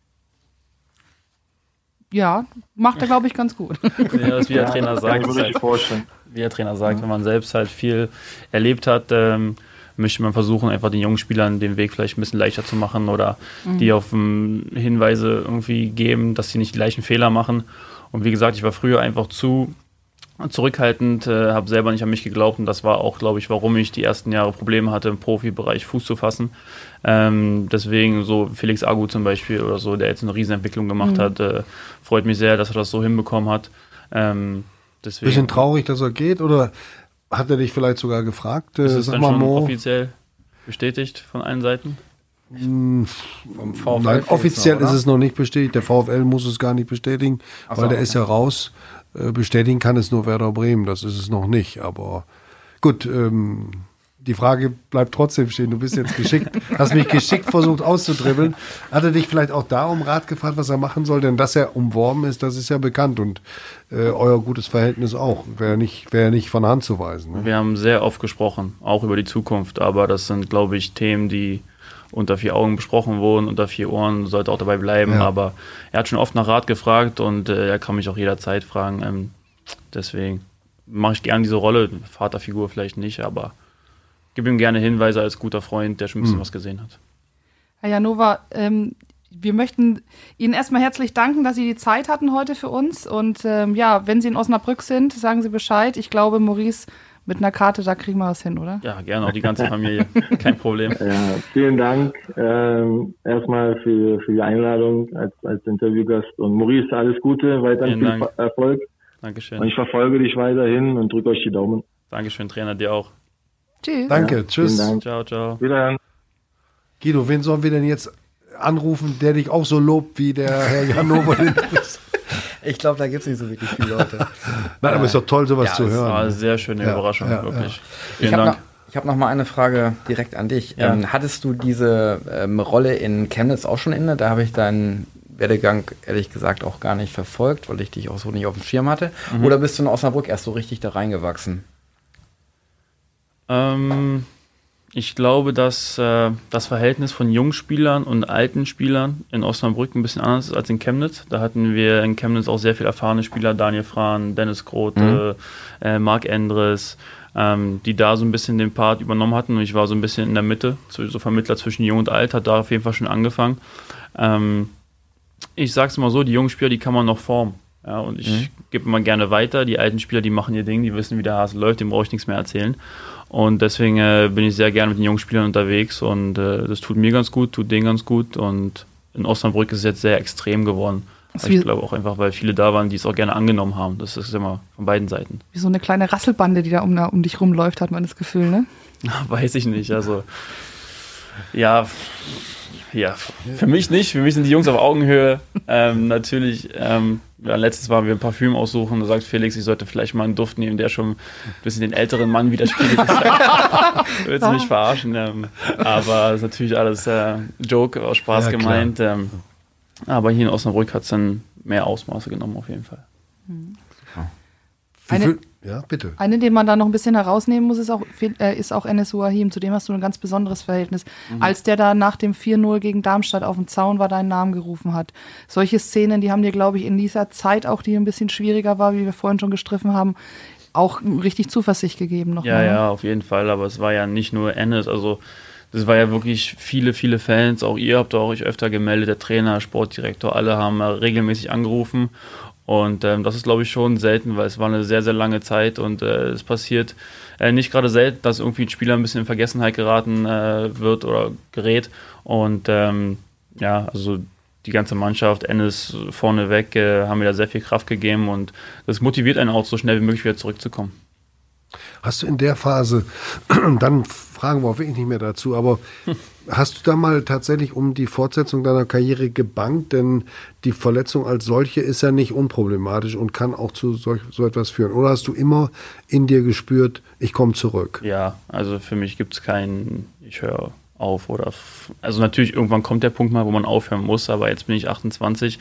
Ja, macht er, glaube ich, ganz gut. Ja, das wie der Trainer sagt. Kann halt, vorstellen. Wie der Trainer sagt, wenn man selbst halt viel erlebt hat, ähm, möchte man versuchen, einfach den jungen Spielern den Weg vielleicht ein bisschen leichter zu machen oder mhm. die auf um, Hinweise irgendwie geben, dass sie nicht die gleichen Fehler machen. Und wie gesagt, ich war früher einfach zu zurückhaltend, äh, habe selber nicht an mich geglaubt und das war auch, glaube ich, warum ich die ersten Jahre Probleme hatte, im Profibereich Fuß zu fassen. Ähm, deswegen so Felix Agu zum Beispiel oder so, der jetzt eine Riesenentwicklung gemacht mhm. hat, äh, freut mich sehr, dass er das so hinbekommen hat. Ähm, deswegen. Bisschen traurig, dass er geht oder hat er dich vielleicht sogar gefragt? Äh, ist es dann schon Mo? offiziell bestätigt von allen Seiten? Hm, Nein, offiziell noch, ist es noch nicht bestätigt. Der VfL muss es gar nicht bestätigen, so, weil der okay. ist ja raus. Äh, bestätigen kann es nur Werder Bremen, das ist es noch nicht. Aber gut, ähm, die Frage bleibt trotzdem stehen. Du bist jetzt geschickt, hast mich geschickt versucht auszudribbeln. Hat er dich vielleicht auch da um Rat gefragt, was er machen soll? Denn dass er umworben ist, das ist ja bekannt und äh, euer gutes Verhältnis auch. Wäre nicht, wär nicht von Hand zu weisen. Ne? Wir haben sehr oft gesprochen, auch über die Zukunft. Aber das sind, glaube ich, Themen, die unter vier Augen besprochen wurden, unter vier Ohren, sollte auch dabei bleiben. Ja. Aber er hat schon oft nach Rat gefragt und äh, er kann mich auch jederzeit fragen. Ähm, deswegen mache ich gerne diese Rolle, Vaterfigur vielleicht nicht, aber gebe ihm gerne Hinweise als guter Freund, der schon ein bisschen mhm. was gesehen hat. Herr Janova, ähm, wir möchten Ihnen erstmal herzlich danken, dass Sie die Zeit hatten heute für uns. Und ähm, ja, wenn Sie in Osnabrück sind, sagen Sie Bescheid. Ich glaube, Maurice mit einer Karte, da kriegen wir was hin, oder? Ja, gerne, auch die ganze Familie. Kein Problem. Ja, vielen Dank ähm, erstmal für, für die Einladung als, als Interviewgast. Und Maurice, alles Gute, weiterhin viel Dank. Erfolg. Dankeschön. Und ich verfolge dich weiterhin und drücke euch die Daumen. Dankeschön, Trainer, dir auch. Tschüss. Danke, ja, tschüss. Ciao, ciao. Wiederhören. Guido, wen sollen wir denn jetzt anrufen, der dich auch so lobt wie der Herr Janover? Ich glaube, da gibt es nicht so wirklich viele Leute. Nein, aber es ist doch toll, sowas ja, zu hören. Das war eine sehr schöne ja, Überraschung, ja, wirklich. Vielen ich Dank. Noch, ich habe noch mal eine Frage direkt an dich. Ähm, hattest du diese ähm, Rolle in Chemnitz auch schon inne? Da habe ich deinen Werdegang ehrlich gesagt auch gar nicht verfolgt, weil ich dich auch so nicht auf dem Schirm hatte. Mhm. Oder bist du in Osnabrück erst so richtig da reingewachsen? Ähm, ich glaube, dass äh, das Verhältnis von Jungspielern und alten Spielern in Osnabrück ein bisschen anders ist als in Chemnitz. Da hatten wir in Chemnitz auch sehr viele erfahrene Spieler, Daniel Frahn, Dennis Grote, mhm. äh, Marc Endres, ähm, die da so ein bisschen den Part übernommen hatten. Und ich war so ein bisschen in der Mitte, so Vermittler zwischen Jung und Alt, hat da auf jeden Fall schon angefangen. Ähm, ich sag's mal so, die jungen Spieler, die kann man noch formen. Ja, und ich mhm. gebe immer gerne weiter. Die alten Spieler, die machen ihr Ding, die wissen, wie der Hase läuft, dem brauche ich nichts mehr erzählen. Und deswegen äh, bin ich sehr gerne mit den jungen Spielern unterwegs und äh, das tut mir ganz gut, tut denen ganz gut. Und in Osnabrück ist es jetzt sehr extrem geworden. Ich glaube auch einfach, weil viele da waren, die es auch gerne angenommen haben. Das ist immer von beiden Seiten. Wie so eine kleine Rasselbande, die da um, um dich rumläuft, hat man das Gefühl, ne? Weiß ich nicht. Also, ja, ja, für mich nicht. Für mich sind die Jungs auf Augenhöhe. Ähm, natürlich, ähm, ja, letztes waren wir ein Parfüm aussuchen. Da sagt Felix, ich sollte vielleicht mal einen Duft nehmen, der schon ein bisschen den älteren Mann widerspiegelt. Willst du mich verarschen? Ähm, aber ist natürlich alles äh, Joke, aus Spaß ja, gemeint. Ähm, aber hier in Osnabrück hat es dann mehr Ausmaße genommen, auf jeden Fall. Mhm. Eine, ja, bitte. Eine, den man da noch ein bisschen herausnehmen muss, ist auch, äh, ist auch Enes Ouahim. Zu dem hast du ein ganz besonderes Verhältnis. Mhm. Als der da nach dem 4-0 gegen Darmstadt auf dem Zaun war, deinen Namen gerufen hat. Solche Szenen, die haben dir, glaube ich, in dieser Zeit auch, die ein bisschen schwieriger war, wie wir vorhin schon gestriffen haben, auch richtig Zuversicht gegeben. Noch ja, mal. Ne? ja, auf jeden Fall. Aber es war ja nicht nur Enes. Also das war ja wirklich viele, viele Fans. Auch ihr habt euch öfter gemeldet, der Trainer, Sportdirektor, alle haben regelmäßig angerufen. Und ähm, das ist, glaube ich, schon selten, weil es war eine sehr, sehr lange Zeit und äh, es passiert äh, nicht gerade selten, dass irgendwie ein Spieler ein bisschen in Vergessenheit geraten äh, wird oder gerät. Und ähm, ja, also die ganze Mannschaft, Ennis vorneweg, äh, haben mir da sehr viel Kraft gegeben und das motiviert einen auch, so schnell wie möglich wieder zurückzukommen. Hast du in der Phase, dann fragen wir auch wirklich nicht mehr dazu, aber hast du da mal tatsächlich um die Fortsetzung deiner Karriere gebankt? Denn die Verletzung als solche ist ja nicht unproblematisch und kann auch zu solch, so etwas führen. Oder hast du immer in dir gespürt, ich komme zurück? Ja, also für mich gibt es keinen, ich höre auf oder also natürlich irgendwann kommt der Punkt mal, wo man aufhören muss, aber jetzt bin ich 28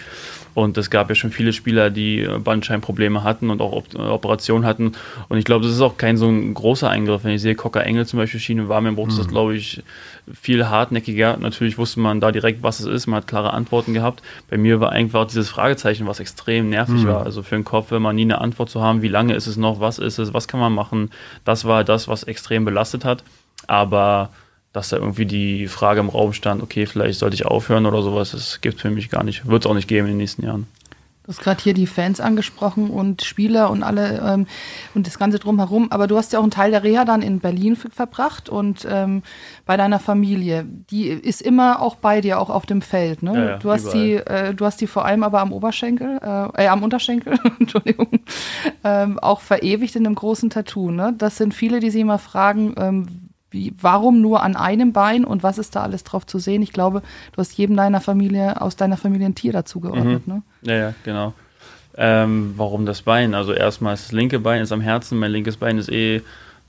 und es gab ja schon viele Spieler, die Bandscheibenprobleme hatten und auch Operationen hatten und ich glaube, das ist auch kein so ein großer Eingriff. Wenn ich sehe, Cocker Engel zum Beispiel Schiene war mir mhm. das glaube ich viel hartnäckiger. Natürlich wusste man da direkt, was es ist, man hat klare Antworten gehabt. Bei mir war einfach dieses Fragezeichen, was extrem nervig mhm. war. Also für den Kopf, wenn man nie eine Antwort zu haben, wie lange ist es noch, was ist es, was kann man machen, das war das, was extrem belastet hat. Aber dass da irgendwie die Frage im Raum stand, okay, vielleicht sollte ich aufhören oder sowas, das gibt es für mich gar nicht. Wird es auch nicht geben in den nächsten Jahren. Du hast gerade hier die Fans angesprochen und Spieler und alle ähm, und das Ganze drumherum. Aber du hast ja auch einen Teil der Reha dann in Berlin verbracht und ähm, bei deiner Familie. Die ist immer auch bei dir, auch auf dem Feld. Ne? Ja, ja, du, hast die, äh, du hast die vor allem aber am Oberschenkel, äh, äh am Unterschenkel, Entschuldigung, ähm, auch verewigt in einem großen Tattoo. Ne? Das sind viele, die sich immer fragen, ähm, wie, warum nur an einem Bein und was ist da alles drauf zu sehen? Ich glaube, du hast jedem deiner Familie, aus deiner Familie ein Tier dazu geordnet, mhm. ne? Ja, ja, genau. Ähm, warum das Bein? Also erstmal ist das linke Bein ist am Herzen, mein linkes Bein ist eh,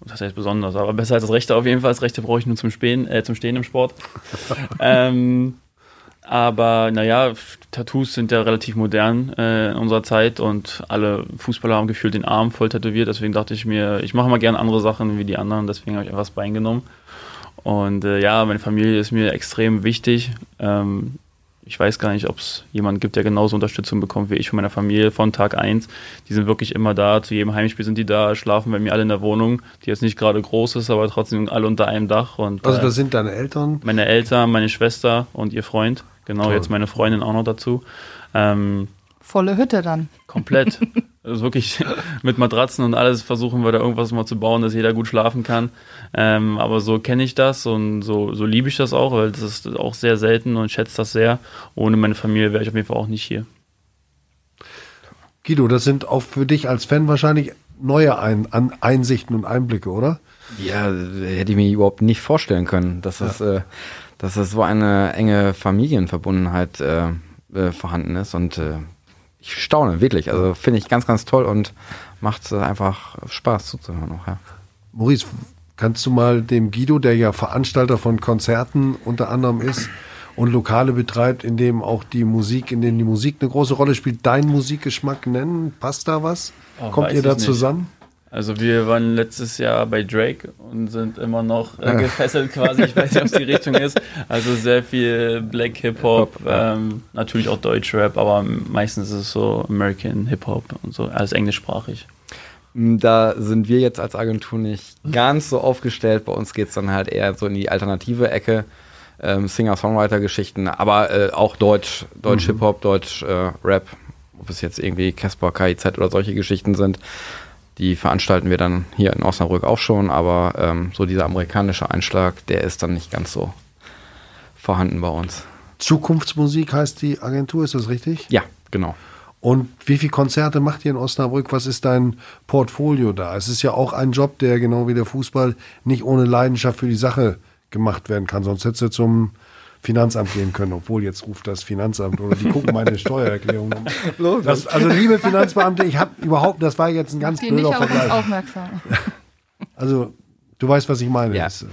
das heißt besonders, aber besser als das rechte auf jeden Fall. Das rechte brauche ich nur zum Spähen, äh, zum Stehen im Sport. ähm, aber naja, Tattoos sind ja relativ modern äh, in unserer Zeit und alle Fußballer haben gefühlt den Arm voll tätowiert. Deswegen dachte ich mir, ich mache mal gerne andere Sachen wie die anderen. Deswegen habe ich einfach das Bein genommen. Und äh, ja, meine Familie ist mir extrem wichtig. Ähm, ich weiß gar nicht, ob es jemanden gibt, der genauso Unterstützung bekommt wie ich von meiner Familie von Tag 1. Die sind wirklich immer da. Zu jedem Heimspiel sind die da, schlafen bei mir alle in der Wohnung, die jetzt nicht gerade groß ist, aber trotzdem alle unter einem Dach. Und, also, das äh, sind deine Eltern? Meine Eltern, meine Schwester und ihr Freund. Genau, Toll. jetzt meine Freundin auch noch dazu. Ähm, Volle Hütte dann. Komplett. also wirklich mit Matratzen und alles versuchen wir da irgendwas mal zu bauen, dass jeder gut schlafen kann. Ähm, aber so kenne ich das und so, so liebe ich das auch, weil das ist auch sehr selten und schätze das sehr. Ohne meine Familie wäre ich auf jeden Fall auch nicht hier. Guido, das sind auch für dich als Fan wahrscheinlich neue Ein An Einsichten und Einblicke, oder? Ja, hätte ich mir überhaupt nicht vorstellen können, dass ja. das äh, dass es so eine enge Familienverbundenheit äh, äh, vorhanden ist und äh, ich staune wirklich. Also finde ich ganz, ganz toll und macht einfach Spaß zuzuhören auch, ja. Maurice, kannst du mal dem Guido, der ja Veranstalter von Konzerten unter anderem ist und Lokale betreibt, in dem auch die Musik, in denen die Musik eine große Rolle spielt, deinen Musikgeschmack nennen? Passt da was? Oh, Kommt ihr da zusammen? Also wir waren letztes Jahr bei Drake und sind immer noch äh, gefesselt quasi. Ich weiß nicht, ob es die Richtung ist. Also sehr viel Black Hip Hop, ähm, natürlich auch Deutsch Rap, aber meistens ist es so American Hip Hop und so, alles englischsprachig. Mm, da sind wir jetzt als Agentur nicht ganz so aufgestellt. Bei uns geht es dann halt eher so in die alternative Ecke. Ähm, Singer-Songwriter-Geschichten, aber äh, auch Deutsch, Deutsch mhm. Hip-Hop, Deutsch äh, Rap, ob es jetzt irgendwie Casper, KIZ oder solche Geschichten sind. Die veranstalten wir dann hier in Osnabrück auch schon, aber ähm, so dieser amerikanische Einschlag, der ist dann nicht ganz so vorhanden bei uns. Zukunftsmusik heißt die Agentur, ist das richtig? Ja, genau. Und wie viele Konzerte macht ihr in Osnabrück? Was ist dein Portfolio da? Es ist ja auch ein Job, der genau wie der Fußball nicht ohne Leidenschaft für die Sache gemacht werden kann. Sonst hättest du zum Finanzamt gehen können, obwohl jetzt ruft das Finanzamt oder die gucken meine Steuererklärung. Das, also liebe Finanzbeamte, ich habe überhaupt, das war jetzt ein ganz blöder Vergleich. aufmerksam. Also du weißt, was ich meine. Ja. Das, äh,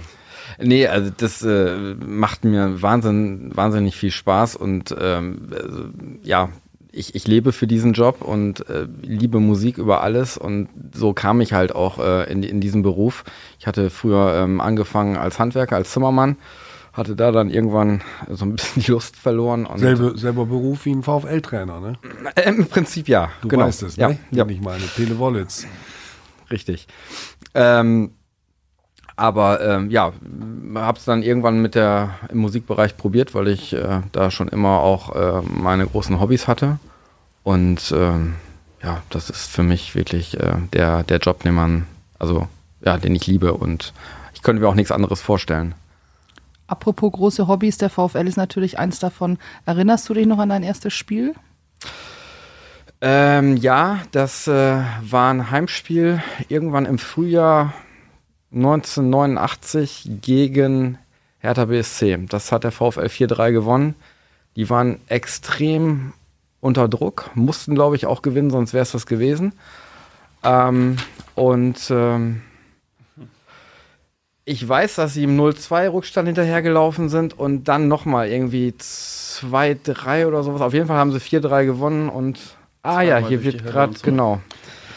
Nee, also das äh, macht mir wahnsinn, wahnsinnig viel Spaß und ähm, also, ja, ich, ich lebe für diesen Job und äh, liebe Musik über alles und so kam ich halt auch äh, in, in diesen Beruf. Ich hatte früher ähm, angefangen als Handwerker, als Zimmermann, hatte da dann irgendwann so ein bisschen die Lust verloren. Und, selbe, selber Beruf wie ein VfL-Trainer, ne? Äh, Im Prinzip ja. Du genau. weißt es, ja, ne? Ja, Ich meine, Tele Wollitz. richtig. Ähm, aber ähm, ja, habe es dann irgendwann mit der im Musikbereich probiert, weil ich äh, da schon immer auch äh, meine großen Hobbys hatte. Und ähm, ja, das ist für mich wirklich äh, der, der Job, den man, also ja, den ich liebe und ich könnte mir auch nichts anderes vorstellen. Apropos große Hobbys, der VfL ist natürlich eins davon. Erinnerst du dich noch an dein erstes Spiel? Ähm, ja, das äh, war ein Heimspiel irgendwann im Frühjahr 1989 gegen Hertha BSC. Das hat der VfL 4-3 gewonnen. Die waren extrem unter Druck, mussten, glaube ich, auch gewinnen, sonst wäre es das gewesen. Ähm, und ähm, ich weiß, dass sie im 0-2-Rückstand hinterhergelaufen sind und dann nochmal irgendwie 2-3 oder sowas. Auf jeden Fall haben sie 4-3 gewonnen und ah ja, hier wird gerade, genau.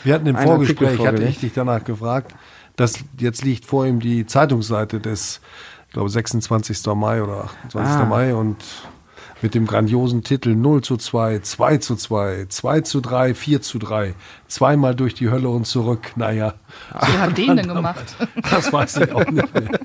Wir hatten im Einen Vorgespräch, hatte ich dich danach gefragt, dass jetzt liegt vor ihm die Zeitungsseite des, ich glaube, 26. Mai oder 28. Ah. Mai und mit dem grandiosen Titel 0 zu 2, 2 zu 2, 2 zu 3, 4 zu 3, zweimal durch die Hölle und zurück. Naja, Wer hat den denn gemacht? das weiß ich auch nicht mehr.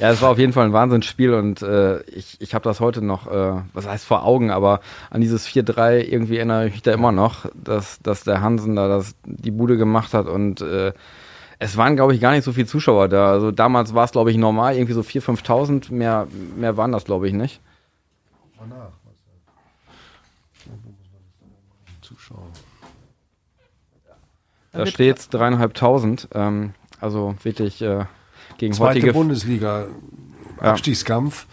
Ja, es war auf jeden Fall ein Wahnsinnsspiel und äh, ich, ich habe das heute noch, äh, was heißt vor Augen, aber an dieses 4-3 irgendwie erinnere ich mich da immer noch, dass, dass der Hansen da das, die Bude gemacht hat und äh, es waren, glaube ich, gar nicht so viele Zuschauer da. Also damals war es, glaube ich, normal, irgendwie so 4.000, 5.000, mehr, mehr waren das, glaube ich, nicht. Zuschauer. Da steht es dreieinhalbtausend, ähm, also wirklich äh, gegen Zweite heutige... Bundesliga, Ja. Abstiegskampf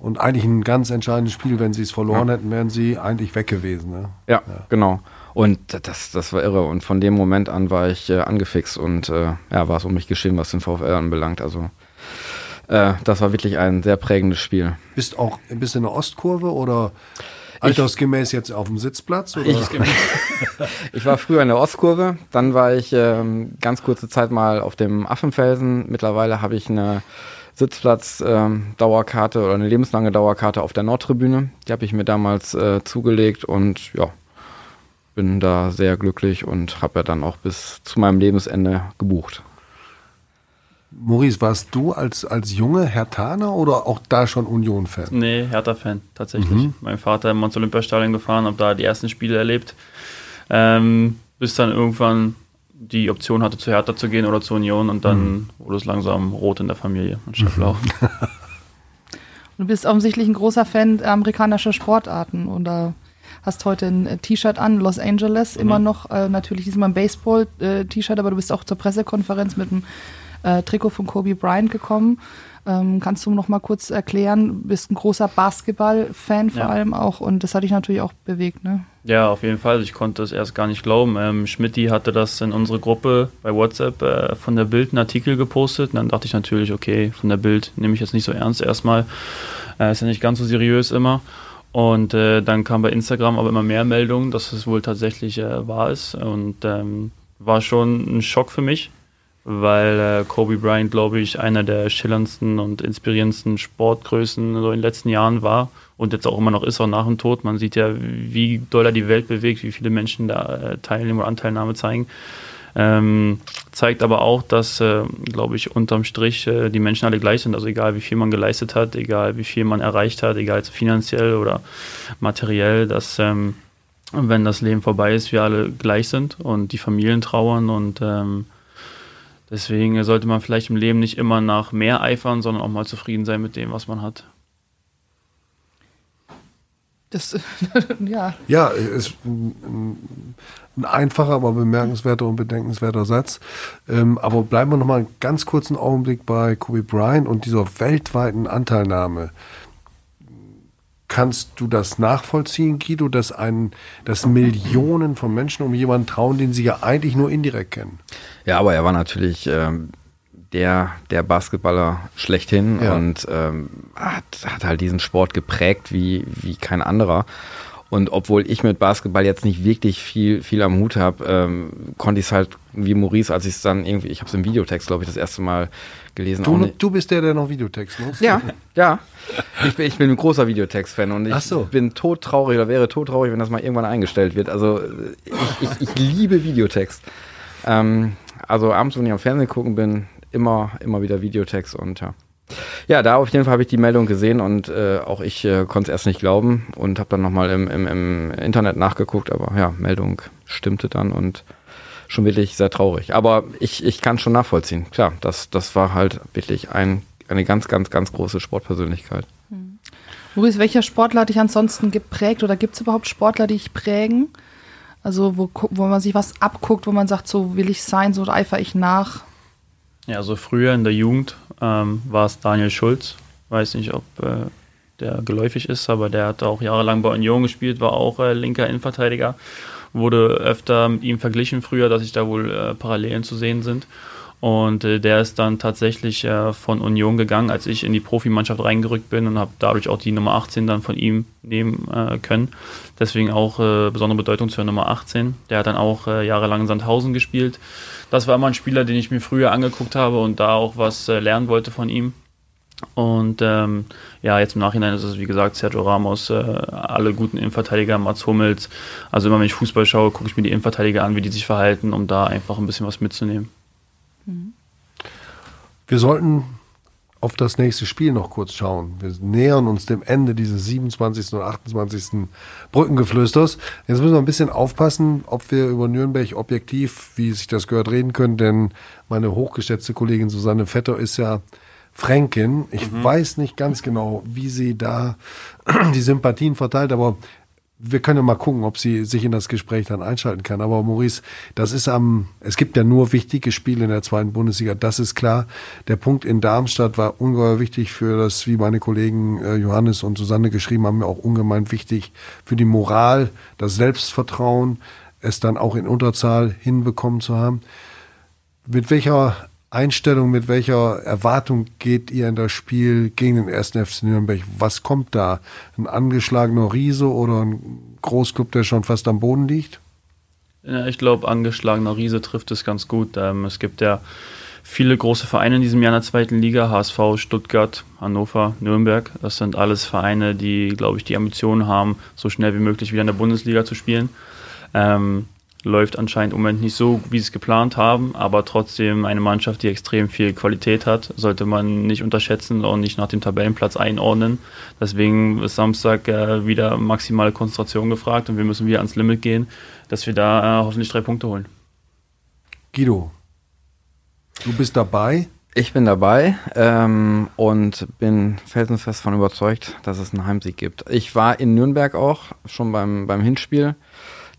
und eigentlich ein ganz entscheidendes Spiel. Wenn sie es verloren hätten, wären sie eigentlich weg gewesen. Ne? Ja, genau. Und das, das war irre. Und von dem Moment an war ich äh, angefixt und äh, ja, war es um mich geschehen, was den VfL anbelangt. Also äh, das war wirklich ein sehr prägendes Spiel. Bist auch bist du in der Ostkurve oder altersgemäß jetzt auf dem Sitzplatz? Oder? Ich, ich war früher in der Ostkurve, dann war ich ähm, ganz kurze Zeit mal auf dem Affenfelsen. Mittlerweile habe ich eine Sitzplatz-Dauerkarte oder eine lebenslange Dauerkarte auf der Nordtribüne. Die habe ich mir damals äh, zugelegt und ja, bin da sehr glücklich und habe ja dann auch bis zu meinem Lebensende gebucht. Maurice, warst du als, als Junge Hertaner oder auch da schon Union-Fan? Nee, Hertha-Fan, tatsächlich. Mein Vater im ins Olympiastadion gefahren, habe da die ersten Spiele erlebt. Ähm, bis dann irgendwann die Option hatte, zu Hertha zu gehen oder zur Union und dann wurde es langsam rot in der Familie anstatt blau. Du bist offensichtlich ein großer Fan amerikanischer Sportarten oder hast heute ein äh, T-Shirt an, Los Angeles, immer noch, äh, natürlich diesmal ein Baseball-T-Shirt, aber du bist auch zur Pressekonferenz mit dem äh, Trikot von Kobe Bryant gekommen. Ähm, kannst du noch mal kurz erklären, du bist ein großer Basketball-Fan vor Ja. allem auch und das hat dich natürlich auch bewegt, ne? Ja, auf jeden Fall. Ich konnte es erst gar nicht glauben. Ähm, Schmidti hatte das in unsere Gruppe bei WhatsApp äh, von der Bild einen Artikel gepostet. Und dann dachte ich natürlich, okay, von der Bild nehme ich jetzt nicht so ernst erstmal. Äh, ist ja nicht ganz so seriös immer. Und äh, dann kam bei Instagram aber immer mehr Meldungen, dass es wohl tatsächlich äh, wahr ist. Und ähm, war schon ein Schock für mich, weil äh, Kobe Bryant, glaube ich, einer der schillerndsten und inspirierendsten Sportgrößen so in den letzten Jahren war und jetzt auch immer noch ist, auch nach dem Tod. Man sieht ja, wie doll er die Welt bewegt, wie viele Menschen da äh, teilnehmen oder Anteilnahme zeigen. Ähm, zeigt aber auch, dass, äh, glaube ich, unterm Strich äh, die Menschen alle gleich sind. Also egal, wie viel man geleistet hat, egal, wie viel man erreicht hat, egal, jetzt finanziell oder materiell, dass ähm, wenn das Leben vorbei ist, wir alle gleich sind und die Familien trauern und ähm, deswegen sollte man vielleicht im Leben nicht immer nach mehr eifern, sondern auch mal zufrieden sein mit dem, was man hat. Das, ja. Ja, ist ein, ein einfacher, aber bemerkenswerter und bedenkenswerter Satz. Ähm, aber bleiben wir noch mal einen ganz kurzen Augenblick bei Kobe Bryant und dieser weltweiten Anteilnahme. Kannst du das nachvollziehen, Guido, dass, ein, dass Millionen von Menschen um jemanden trauen, den sie ja eigentlich nur indirekt kennen? Ja, aber er war natürlich ähm, der, der Basketballer schlechthin ja. und ähm, hat, hat halt diesen Sport geprägt wie, wie kein anderer. Und obwohl ich mit Basketball jetzt nicht wirklich viel, viel am Hut habe, ähm, konnte ich es halt wie Maurice, als ich es dann irgendwie, ich habe es im Videotext, glaube ich, das erste Mal gelesen. Du, du bist der, der noch Videotext nutzt? Ja, ja. Ich bin, ich bin ein großer Videotext-Fan und ich so. bin todtraurig oder wäre todtraurig, wenn das mal irgendwann eingestellt wird. Also ich, ich, ich liebe Videotext. Ähm, also abends, wenn ich am Fernsehen gucken bin, immer, immer wieder Videotext und ja. Ja, da auf jeden Fall habe ich die Meldung gesehen und äh, auch ich äh, konnte es erst nicht glauben und habe dann nochmal im, im, im Internet nachgeguckt, aber ja, Meldung stimmte dann und schon wirklich sehr traurig. Aber ich, ich kann schon nachvollziehen. Klar, das, das war halt wirklich ein, eine ganz, ganz, ganz große Sportpersönlichkeit. Hm. Maurice, welcher Sportler hat dich ansonsten geprägt oder gibt es überhaupt Sportler, die dich prägen? Also wo, wo man sich was abguckt, wo man sagt, so will ich sein, so eifere ich nach. Ja, also früher in der Jugend ähm, war es Daniel Schulz. Weiß nicht, ob äh, der geläufig ist, aber der hat auch jahrelang bei Union gespielt, war auch äh, linker Innenverteidiger. Wurde öfter mit ihm verglichen früher, dass sich da wohl äh, Parallelen zu sehen sind. Und äh, der ist dann tatsächlich äh, von Union gegangen, als ich in die Profimannschaft reingerückt bin und habe dadurch auch die Nummer 18 dann von ihm nehmen äh, können. Deswegen auch äh, besondere Bedeutung zur Nummer 18. Der hat dann auch äh, jahrelang in Sandhausen gespielt. Das war immer ein Spieler, den ich mir früher angeguckt habe und da auch was äh, lernen wollte von ihm. Und ähm, ja, jetzt im Nachhinein ist es, wie gesagt, Sergio Ramos, alle guten Innenverteidiger, Mats Hummels. Also immer wenn ich Fußball schaue, gucke ich mir die Innenverteidiger an, wie die sich verhalten, um da einfach ein bisschen was mitzunehmen. Wir sollten auf das nächste Spiel noch kurz schauen. Wir nähern uns dem Ende dieses 27. und 28. Brückengeflüsters. Jetzt müssen wir ein bisschen aufpassen, ob wir über Nürnberg objektiv, wie sich das gehört, reden können, denn meine hochgeschätzte Kollegin Susanne Vetter ist ja Fränkin. Ich mhm. weiß nicht ganz genau, wie sie da die Sympathien verteilt, aber wir können mal gucken, ob sie sich in das Gespräch dann einschalten kann. Aber Maurice, das ist am, es gibt ja nur wichtige Spiele in der zweiten Bundesliga, das ist klar. Der Punkt in Darmstadt war ungeheuer wichtig für das, wie meine Kollegen äh, Johannes und Susanne geschrieben haben, auch ungemein wichtig für die Moral, das Selbstvertrauen, es dann auch in Unterzahl hinbekommen zu haben. Mit welcher Einstellung, mit welcher Erwartung geht ihr in das Spiel gegen den 1. FC Nürnberg? Was kommt da? Ein angeschlagener Riese oder ein Großclub, der schon fast am Boden liegt? Ja, ich glaube, angeschlagener Riese trifft es ganz gut. Ähm, es gibt ja viele große Vereine in diesem Jahr in der zweiten Liga, HSV, Stuttgart, Hannover, Nürnberg. Das sind alles Vereine, die, glaube ich, die Ambitionen haben, so schnell wie möglich wieder in der Bundesliga zu spielen. Ähm, läuft anscheinend im Moment nicht so, wie sie es geplant haben, aber trotzdem eine Mannschaft, die extrem viel Qualität hat, sollte man nicht unterschätzen und nicht nach dem Tabellenplatz einordnen. Deswegen ist Samstag äh, wieder maximale Konzentration gefragt und wir müssen wieder ans Limit gehen, dass wir da äh, hoffentlich drei Punkte holen. Guido, du bist dabei. Ich bin dabei ähm, und bin felsenfest davon überzeugt, dass es einen Heimsieg gibt. Ich war in Nürnberg auch schon beim, beim Hinspiel.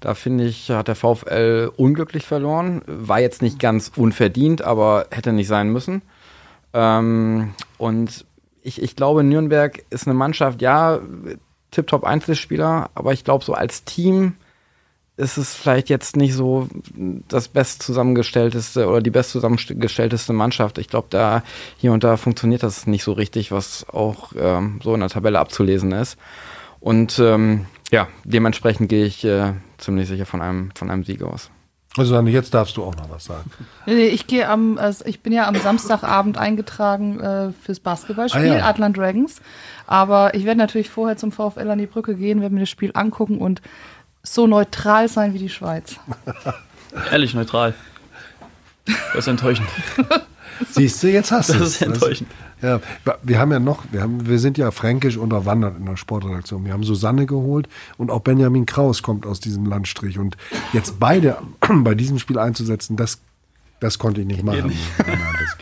Da finde ich, hat der VfL unglücklich verloren. War jetzt nicht ganz unverdient, aber hätte nicht sein müssen. Ähm, und ich, ich glaube, Nürnberg ist eine Mannschaft, ja, Tip-Top Einzelspieler, aber ich glaube, so als Team ist es vielleicht jetzt nicht so das best zusammengestellteste oder die best zusammengestellteste Mannschaft. Ich glaube, da hier und da funktioniert das nicht so richtig, was auch ähm, so in der Tabelle abzulesen ist. Und ähm, ja, dementsprechend gehe ich äh, ziemlich sicher von einem, von einem Sieg aus. Also jetzt darfst du auch noch was sagen. Nee, ich gehe am, also ich bin ja am Samstagabend eingetragen äh, fürs Basketballspiel, ah, ja. Atlant Dragons. Aber ich werde natürlich vorher zum VfL an die Brücke gehen, werde mir das Spiel angucken und so neutral sein wie die Schweiz. Ehrlich neutral. Das ist enttäuschend. Siehst du, jetzt hast du es. Das ist enttäuschend. Ja, wir haben ja noch, wir, haben, wir sind ja fränkisch unterwandert in der Sportredaktion. Wir haben Susanne geholt und auch Benjamin Kraus kommt aus diesem Landstrich. Und jetzt beide bei diesem Spiel einzusetzen, das, das konnte ich nicht machen. Ging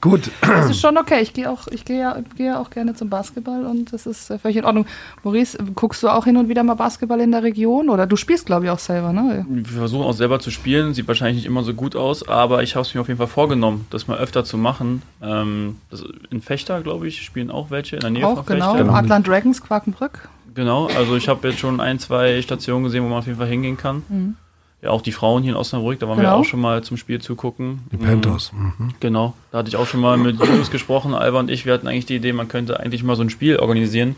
Gut. Das ist schon okay. Ich gehe auch, ich gehe ja, gehe auch gerne zum Basketball und das ist äh, völlig in Ordnung. Maurice, guckst du auch hin und wieder mal Basketball in der Region oder du spielst, glaube ich, auch selber, ne? Wir versuchen auch selber zu spielen, sieht wahrscheinlich nicht immer so gut aus, aber ich habe es mir auf jeden Fall vorgenommen, das mal öfter zu machen. Ähm, das, in Fechter, glaube ich, spielen auch welche in der Nähe auch, von genau. Fechter. Atlant Dragons, Quakenbrück. Genau, also ich habe jetzt schon ein, zwei Stationen gesehen, wo man auf jeden Fall hingehen kann. Mhm. Ja, auch die Frauen hier in Osnabrück, da waren Genau. wir auch schon mal zum Spiel zugucken. Die Mhm. Panthers. Mhm. Genau, da hatte ich auch schon mal mit Julius gesprochen, Alba und ich, wir hatten eigentlich die Idee, man könnte eigentlich mal so ein Spiel organisieren,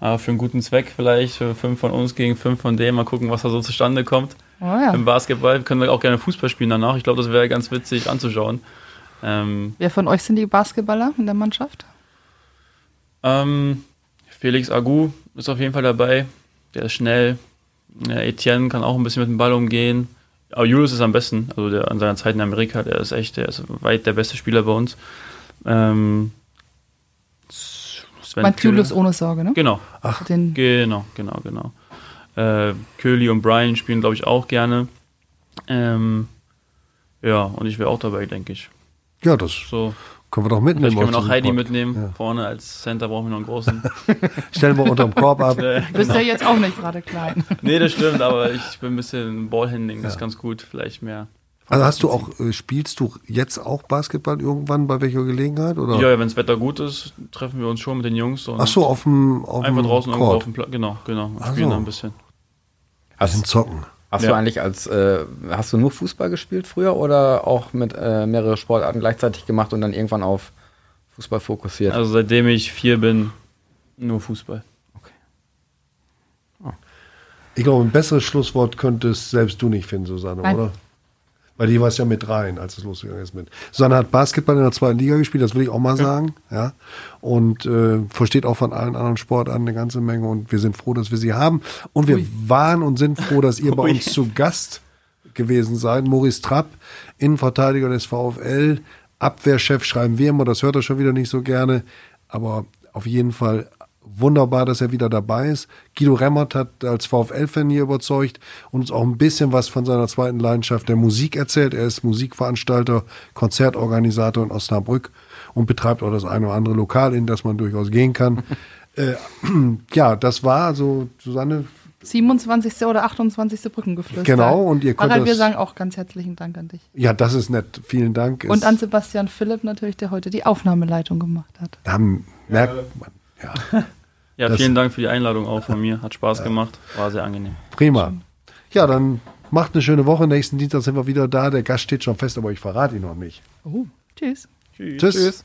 äh, für einen guten Zweck vielleicht, für fünf von uns gegen fünf von denen, mal gucken, was da so zustande kommt. Oh ja. Im Basketball können wir auch gerne Fußball spielen danach, ich glaube, das wäre ganz witzig anzuschauen. Ähm, Wer von euch sind die Basketballer in der Mannschaft? ähm, Felix Agu ist auf jeden Fall dabei, der ist schnell. Ja, Etienne kann auch ein bisschen mit dem Ball umgehen. Aber Julius ist am besten, also der an seiner Zeit in Amerika, der ist echt, der ist weit der beste Spieler bei uns. Ähm, Sven Meint Julius ohne Sorge, ne? Genau, Den, genau, genau, genau. Äh, Köhli und Brian spielen, glaube ich, auch gerne. Ähm, ja, und ich wäre auch dabei, denke ich. Ja, das So, können wir doch mitnehmen. vielleicht können wir noch Heidi Pod. mitnehmen. Ja. Vorne als Center brauchen wir noch einen großen. Stellen wir unterm Korb ab. Äh, bist ja jetzt auch nicht gerade klein. nee, das stimmt, aber ich bin ein bisschen Ballhandling, das ist ganz gut, vielleicht mehr. Also hast du auch, äh, spielst du jetzt auch Basketball irgendwann bei welcher Gelegenheit? Oder? Ja, ja wenn das Wetter gut ist, treffen wir uns schon mit den Jungs und Ach so, auf dem auf einfach dem draußen irgendwo Court. auf dem Platz. Genau, genau. und Spielen so. da ein bisschen. Bisschen Hast, zocken. Hast Ja. du eigentlich als, äh, hast du nur Fußball gespielt früher oder auch mit äh, mehrere Sportarten gleichzeitig gemacht und dann irgendwann auf Fußball fokussiert? Also seitdem ich vier bin, nur Fußball. Ich glaube, ein besseres Schlusswort könntest selbst du nicht finden, Susanne, Nein. oder? Weil die war es ja mit rein, als es losgegangen ist mit. Susanne hat Basketball in der zweiten Liga gespielt, das will ich auch mal sagen, ja. Und äh, versteht auch von allen anderen Sportarten eine ganze Menge und wir sind froh, dass wir sie haben. Und wir waren und sind froh, dass ihr bei Ui. uns zu Gast gewesen seid. Maurice Trapp, Innenverteidiger des VfL, Abwehrchef schreiben wir immer, das hört er schon wieder nicht so gerne, aber auf jeden Fall wunderbar, dass er wieder dabei ist. Guido Remmert hat als VfL-Fan hier überzeugt und uns auch ein bisschen was von seiner zweiten Leidenschaft der Musik erzählt. Er ist Musikveranstalter, Konzertorganisator in Osnabrück und betreibt auch das eine oder andere Lokal, in das man durchaus gehen kann. äh, ja, das war also, Susanne, 27. oder 28. Brückengeflüster. Genau, und ihr könnt Harald, wir sagen auch ganz herzlichen Dank an dich. ja, das ist nett. Vielen Dank. Und an Sebastian Philipp natürlich, der heute die Aufnahmeleitung gemacht hat. da merkt man, ja. Ja, Das- vielen Dank für die Einladung auch von mir. Hat Spaß gemacht, war sehr angenehm. Prima. Ja, dann macht eine schöne Woche. Nächsten Dienstag sind wir wieder da. Der Gast steht schon fest, aber ich verrate ihn noch nicht. Oh, tschüss. Tschüss.